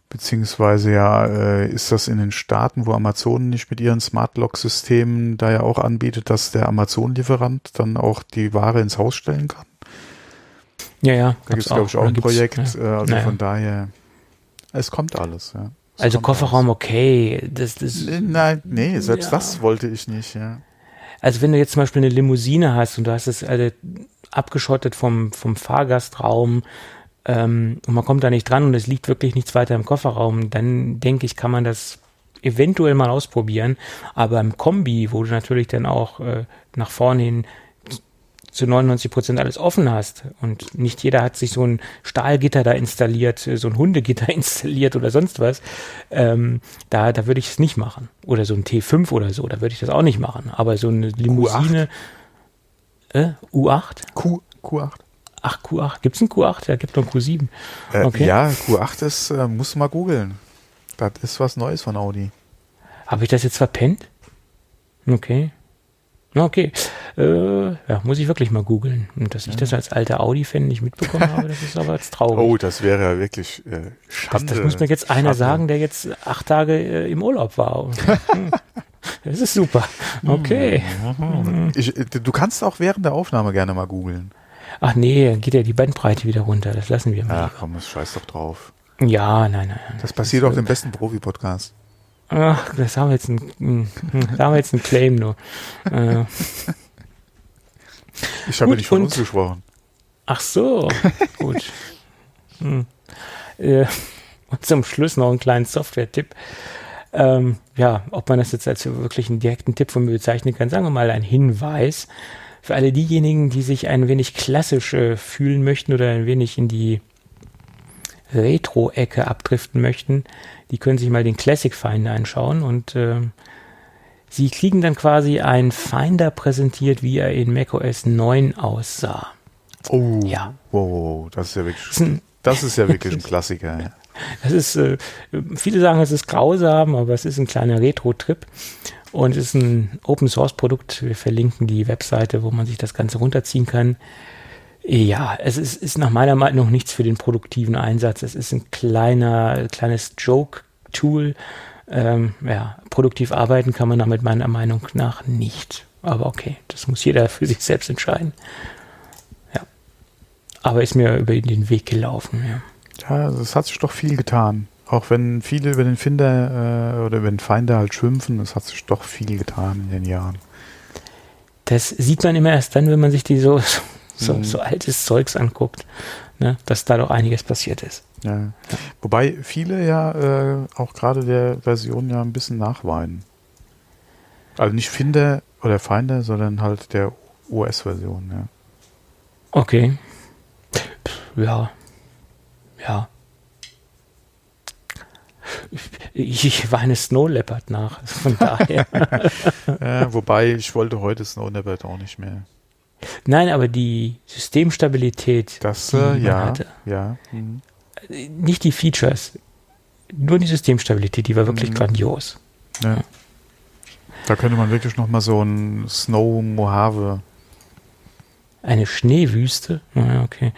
Beziehungsweise ja, äh, ist das in den Staaten, wo Amazon nicht mit ihren Smart Lock-Systemen da ja auch anbietet, dass der Amazon-Lieferant dann auch die Ware ins Haus stellen kann? Ja, ja. Da gibt es, glaube ich, auch ein Projekt. Ja. Äh, also naja. von daher, es kommt alles, ja. Es also Kofferraum alles. okay. Das, das, Nein, nee, selbst ja. das wollte ich nicht, ja. Also wenn du jetzt zum Beispiel eine Limousine hast und du hast es also abgeschottet vom, vom Fahrgastraum, ähm, und man kommt da nicht dran und es liegt wirklich nichts weiter im Kofferraum, dann denke ich, kann man das eventuell mal ausprobieren. Aber im Kombi, wo du natürlich dann auch äh, nach vorne hin zu 99 Prozent alles offen hast und nicht jeder hat sich so ein Stahlgitter da installiert, so ein Hundegitter [laughs] installiert oder sonst was, ähm, da, da würde ich es nicht machen. Oder so ein T5 oder so, da würde ich das auch nicht machen. Aber so eine Limousine, Q8? Äh, U8? Q, Q8. Ach, Q8. Gibt es einen Q8? Ja, gibt noch einen Q7. Äh, okay. Ja, Q8 ist, äh, musst du mal googeln. Das ist was Neues von Audi. Habe ich das jetzt verpennt? Okay. Okay. Äh, ja, muss ich wirklich mal googeln. Und dass ich das als alter Audi-Fan nicht mitbekommen habe, das ist aber jetzt traurig. Oh, das wäre ja wirklich äh, Schande. Das, das, muss mir jetzt einer Schande. sagen, der jetzt acht Tage äh, im Urlaub war. [laughs] [laughs] das ist super. Okay. Ich, du kannst auch während der Aufnahme gerne mal googeln. Ach nee, geht ja die Bandbreite wieder runter. Das lassen wir mal. Ach komm, das scheiß doch drauf. Ja, nein, nein. Das passiert auch im besten Profi-Podcast. Ach, das haben wir jetzt ein, hm, da haben wir jetzt einen Claim nur. Äh. Ich habe nicht von und, uns gesprochen. Ach so, gut. Hm. Äh, und zum Schluss noch einen kleinen Software-Tipp. Ähm, ja, ob man das jetzt als wirklich einen direkten Tipp von mir bezeichnen kann, sagen wir mal ein Hinweis für alle diejenigen, die sich ein wenig klassisch äh, fühlen möchten oder ein wenig in die Retro-Ecke abdriften möchten, die können sich mal den Classic Finder anschauen und äh, sie kriegen dann quasi einen Finder präsentiert, wie er in macOS 9 aussah. Oh, Ja. wow, das ist ja wirklich, Das ist ein- das ist ja wirklich ein [laughs] Klassiker. Ja. Das ist, äh, viele sagen, es ist grausam, aber es ist ein kleiner Retro-Trip und es ist ein Open-Source-Produkt. Wir verlinken die Webseite, wo man sich das Ganze runterziehen kann. Ja, es ist, ist nach meiner Meinung nichts für den produktiven Einsatz. Es ist ein kleiner, kleines Joke-Tool. Ähm, ja, produktiv arbeiten kann man damit meiner Meinung nach nicht. Aber okay, das muss jeder für sich selbst entscheiden. Ja. Aber ist mir über den Weg gelaufen, ja. Ja, es hat sich doch viel getan. Auch wenn viele über den Finder äh, oder über den Finder halt schimpfen, es hat sich doch viel getan in den Jahren. Das sieht man immer erst dann, wenn man sich die so, so, Mhm. so altes Zeugs anguckt, ne? dass da doch einiges passiert ist. Ja. Wobei viele ja äh, auch gerade der Version ja ein bisschen nachweinen. Also nicht Finder oder Finder, sondern halt der OS-Version, ja. Okay. Ja. Ja. Ich, ich weine Snow Leopard nach. Von daher. [laughs] äh, wobei ich wollte heute Snow Leopard auch nicht mehr. Nein, aber die Systemstabilität, Das, die äh, man ja, hatte, ja. Mhm. nicht die Features, nur die Systemstabilität, die war wirklich Mhm. grandios. ja. Da könnte man wirklich noch mal so ein Snow Mojave. Eine Schneewüste. Ja, okay.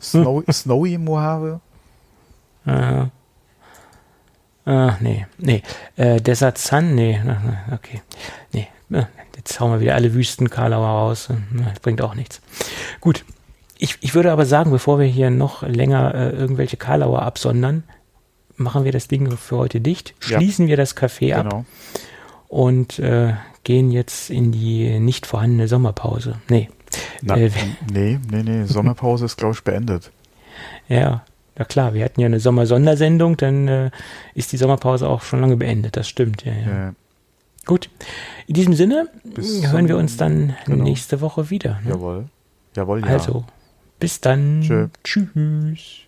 Snow, Snowy Mojave? Äh, äh, nee, nee. Äh, Desert Sun, nee, okay. Nee, äh, jetzt hauen wir wieder alle Wüsten Karlauer raus. äh, Das bringt auch nichts. Gut. Ich, ich würde aber sagen, bevor wir hier noch länger äh, irgendwelche Karlauer absondern, machen wir das Ding für heute dicht, Ja. schließen wir das Café ab Genau. und äh, gehen jetzt in die nicht vorhandene Sommerpause. Nee. Na, Äh, [laughs] nee, nee, nee. Sommerpause ist, glaube ich, beendet. Ja, na klar, wir hatten ja eine Sommersondersendung, dann äh, ist die Sommerpause auch schon lange beendet, das stimmt, ja, ja. Äh, Gut, in diesem Sinne Bis hören wir uns dann genau. nächste Woche wieder. Ne? jawohl. Jawohl, ja. Also, bis dann. Tschö. Tschüss.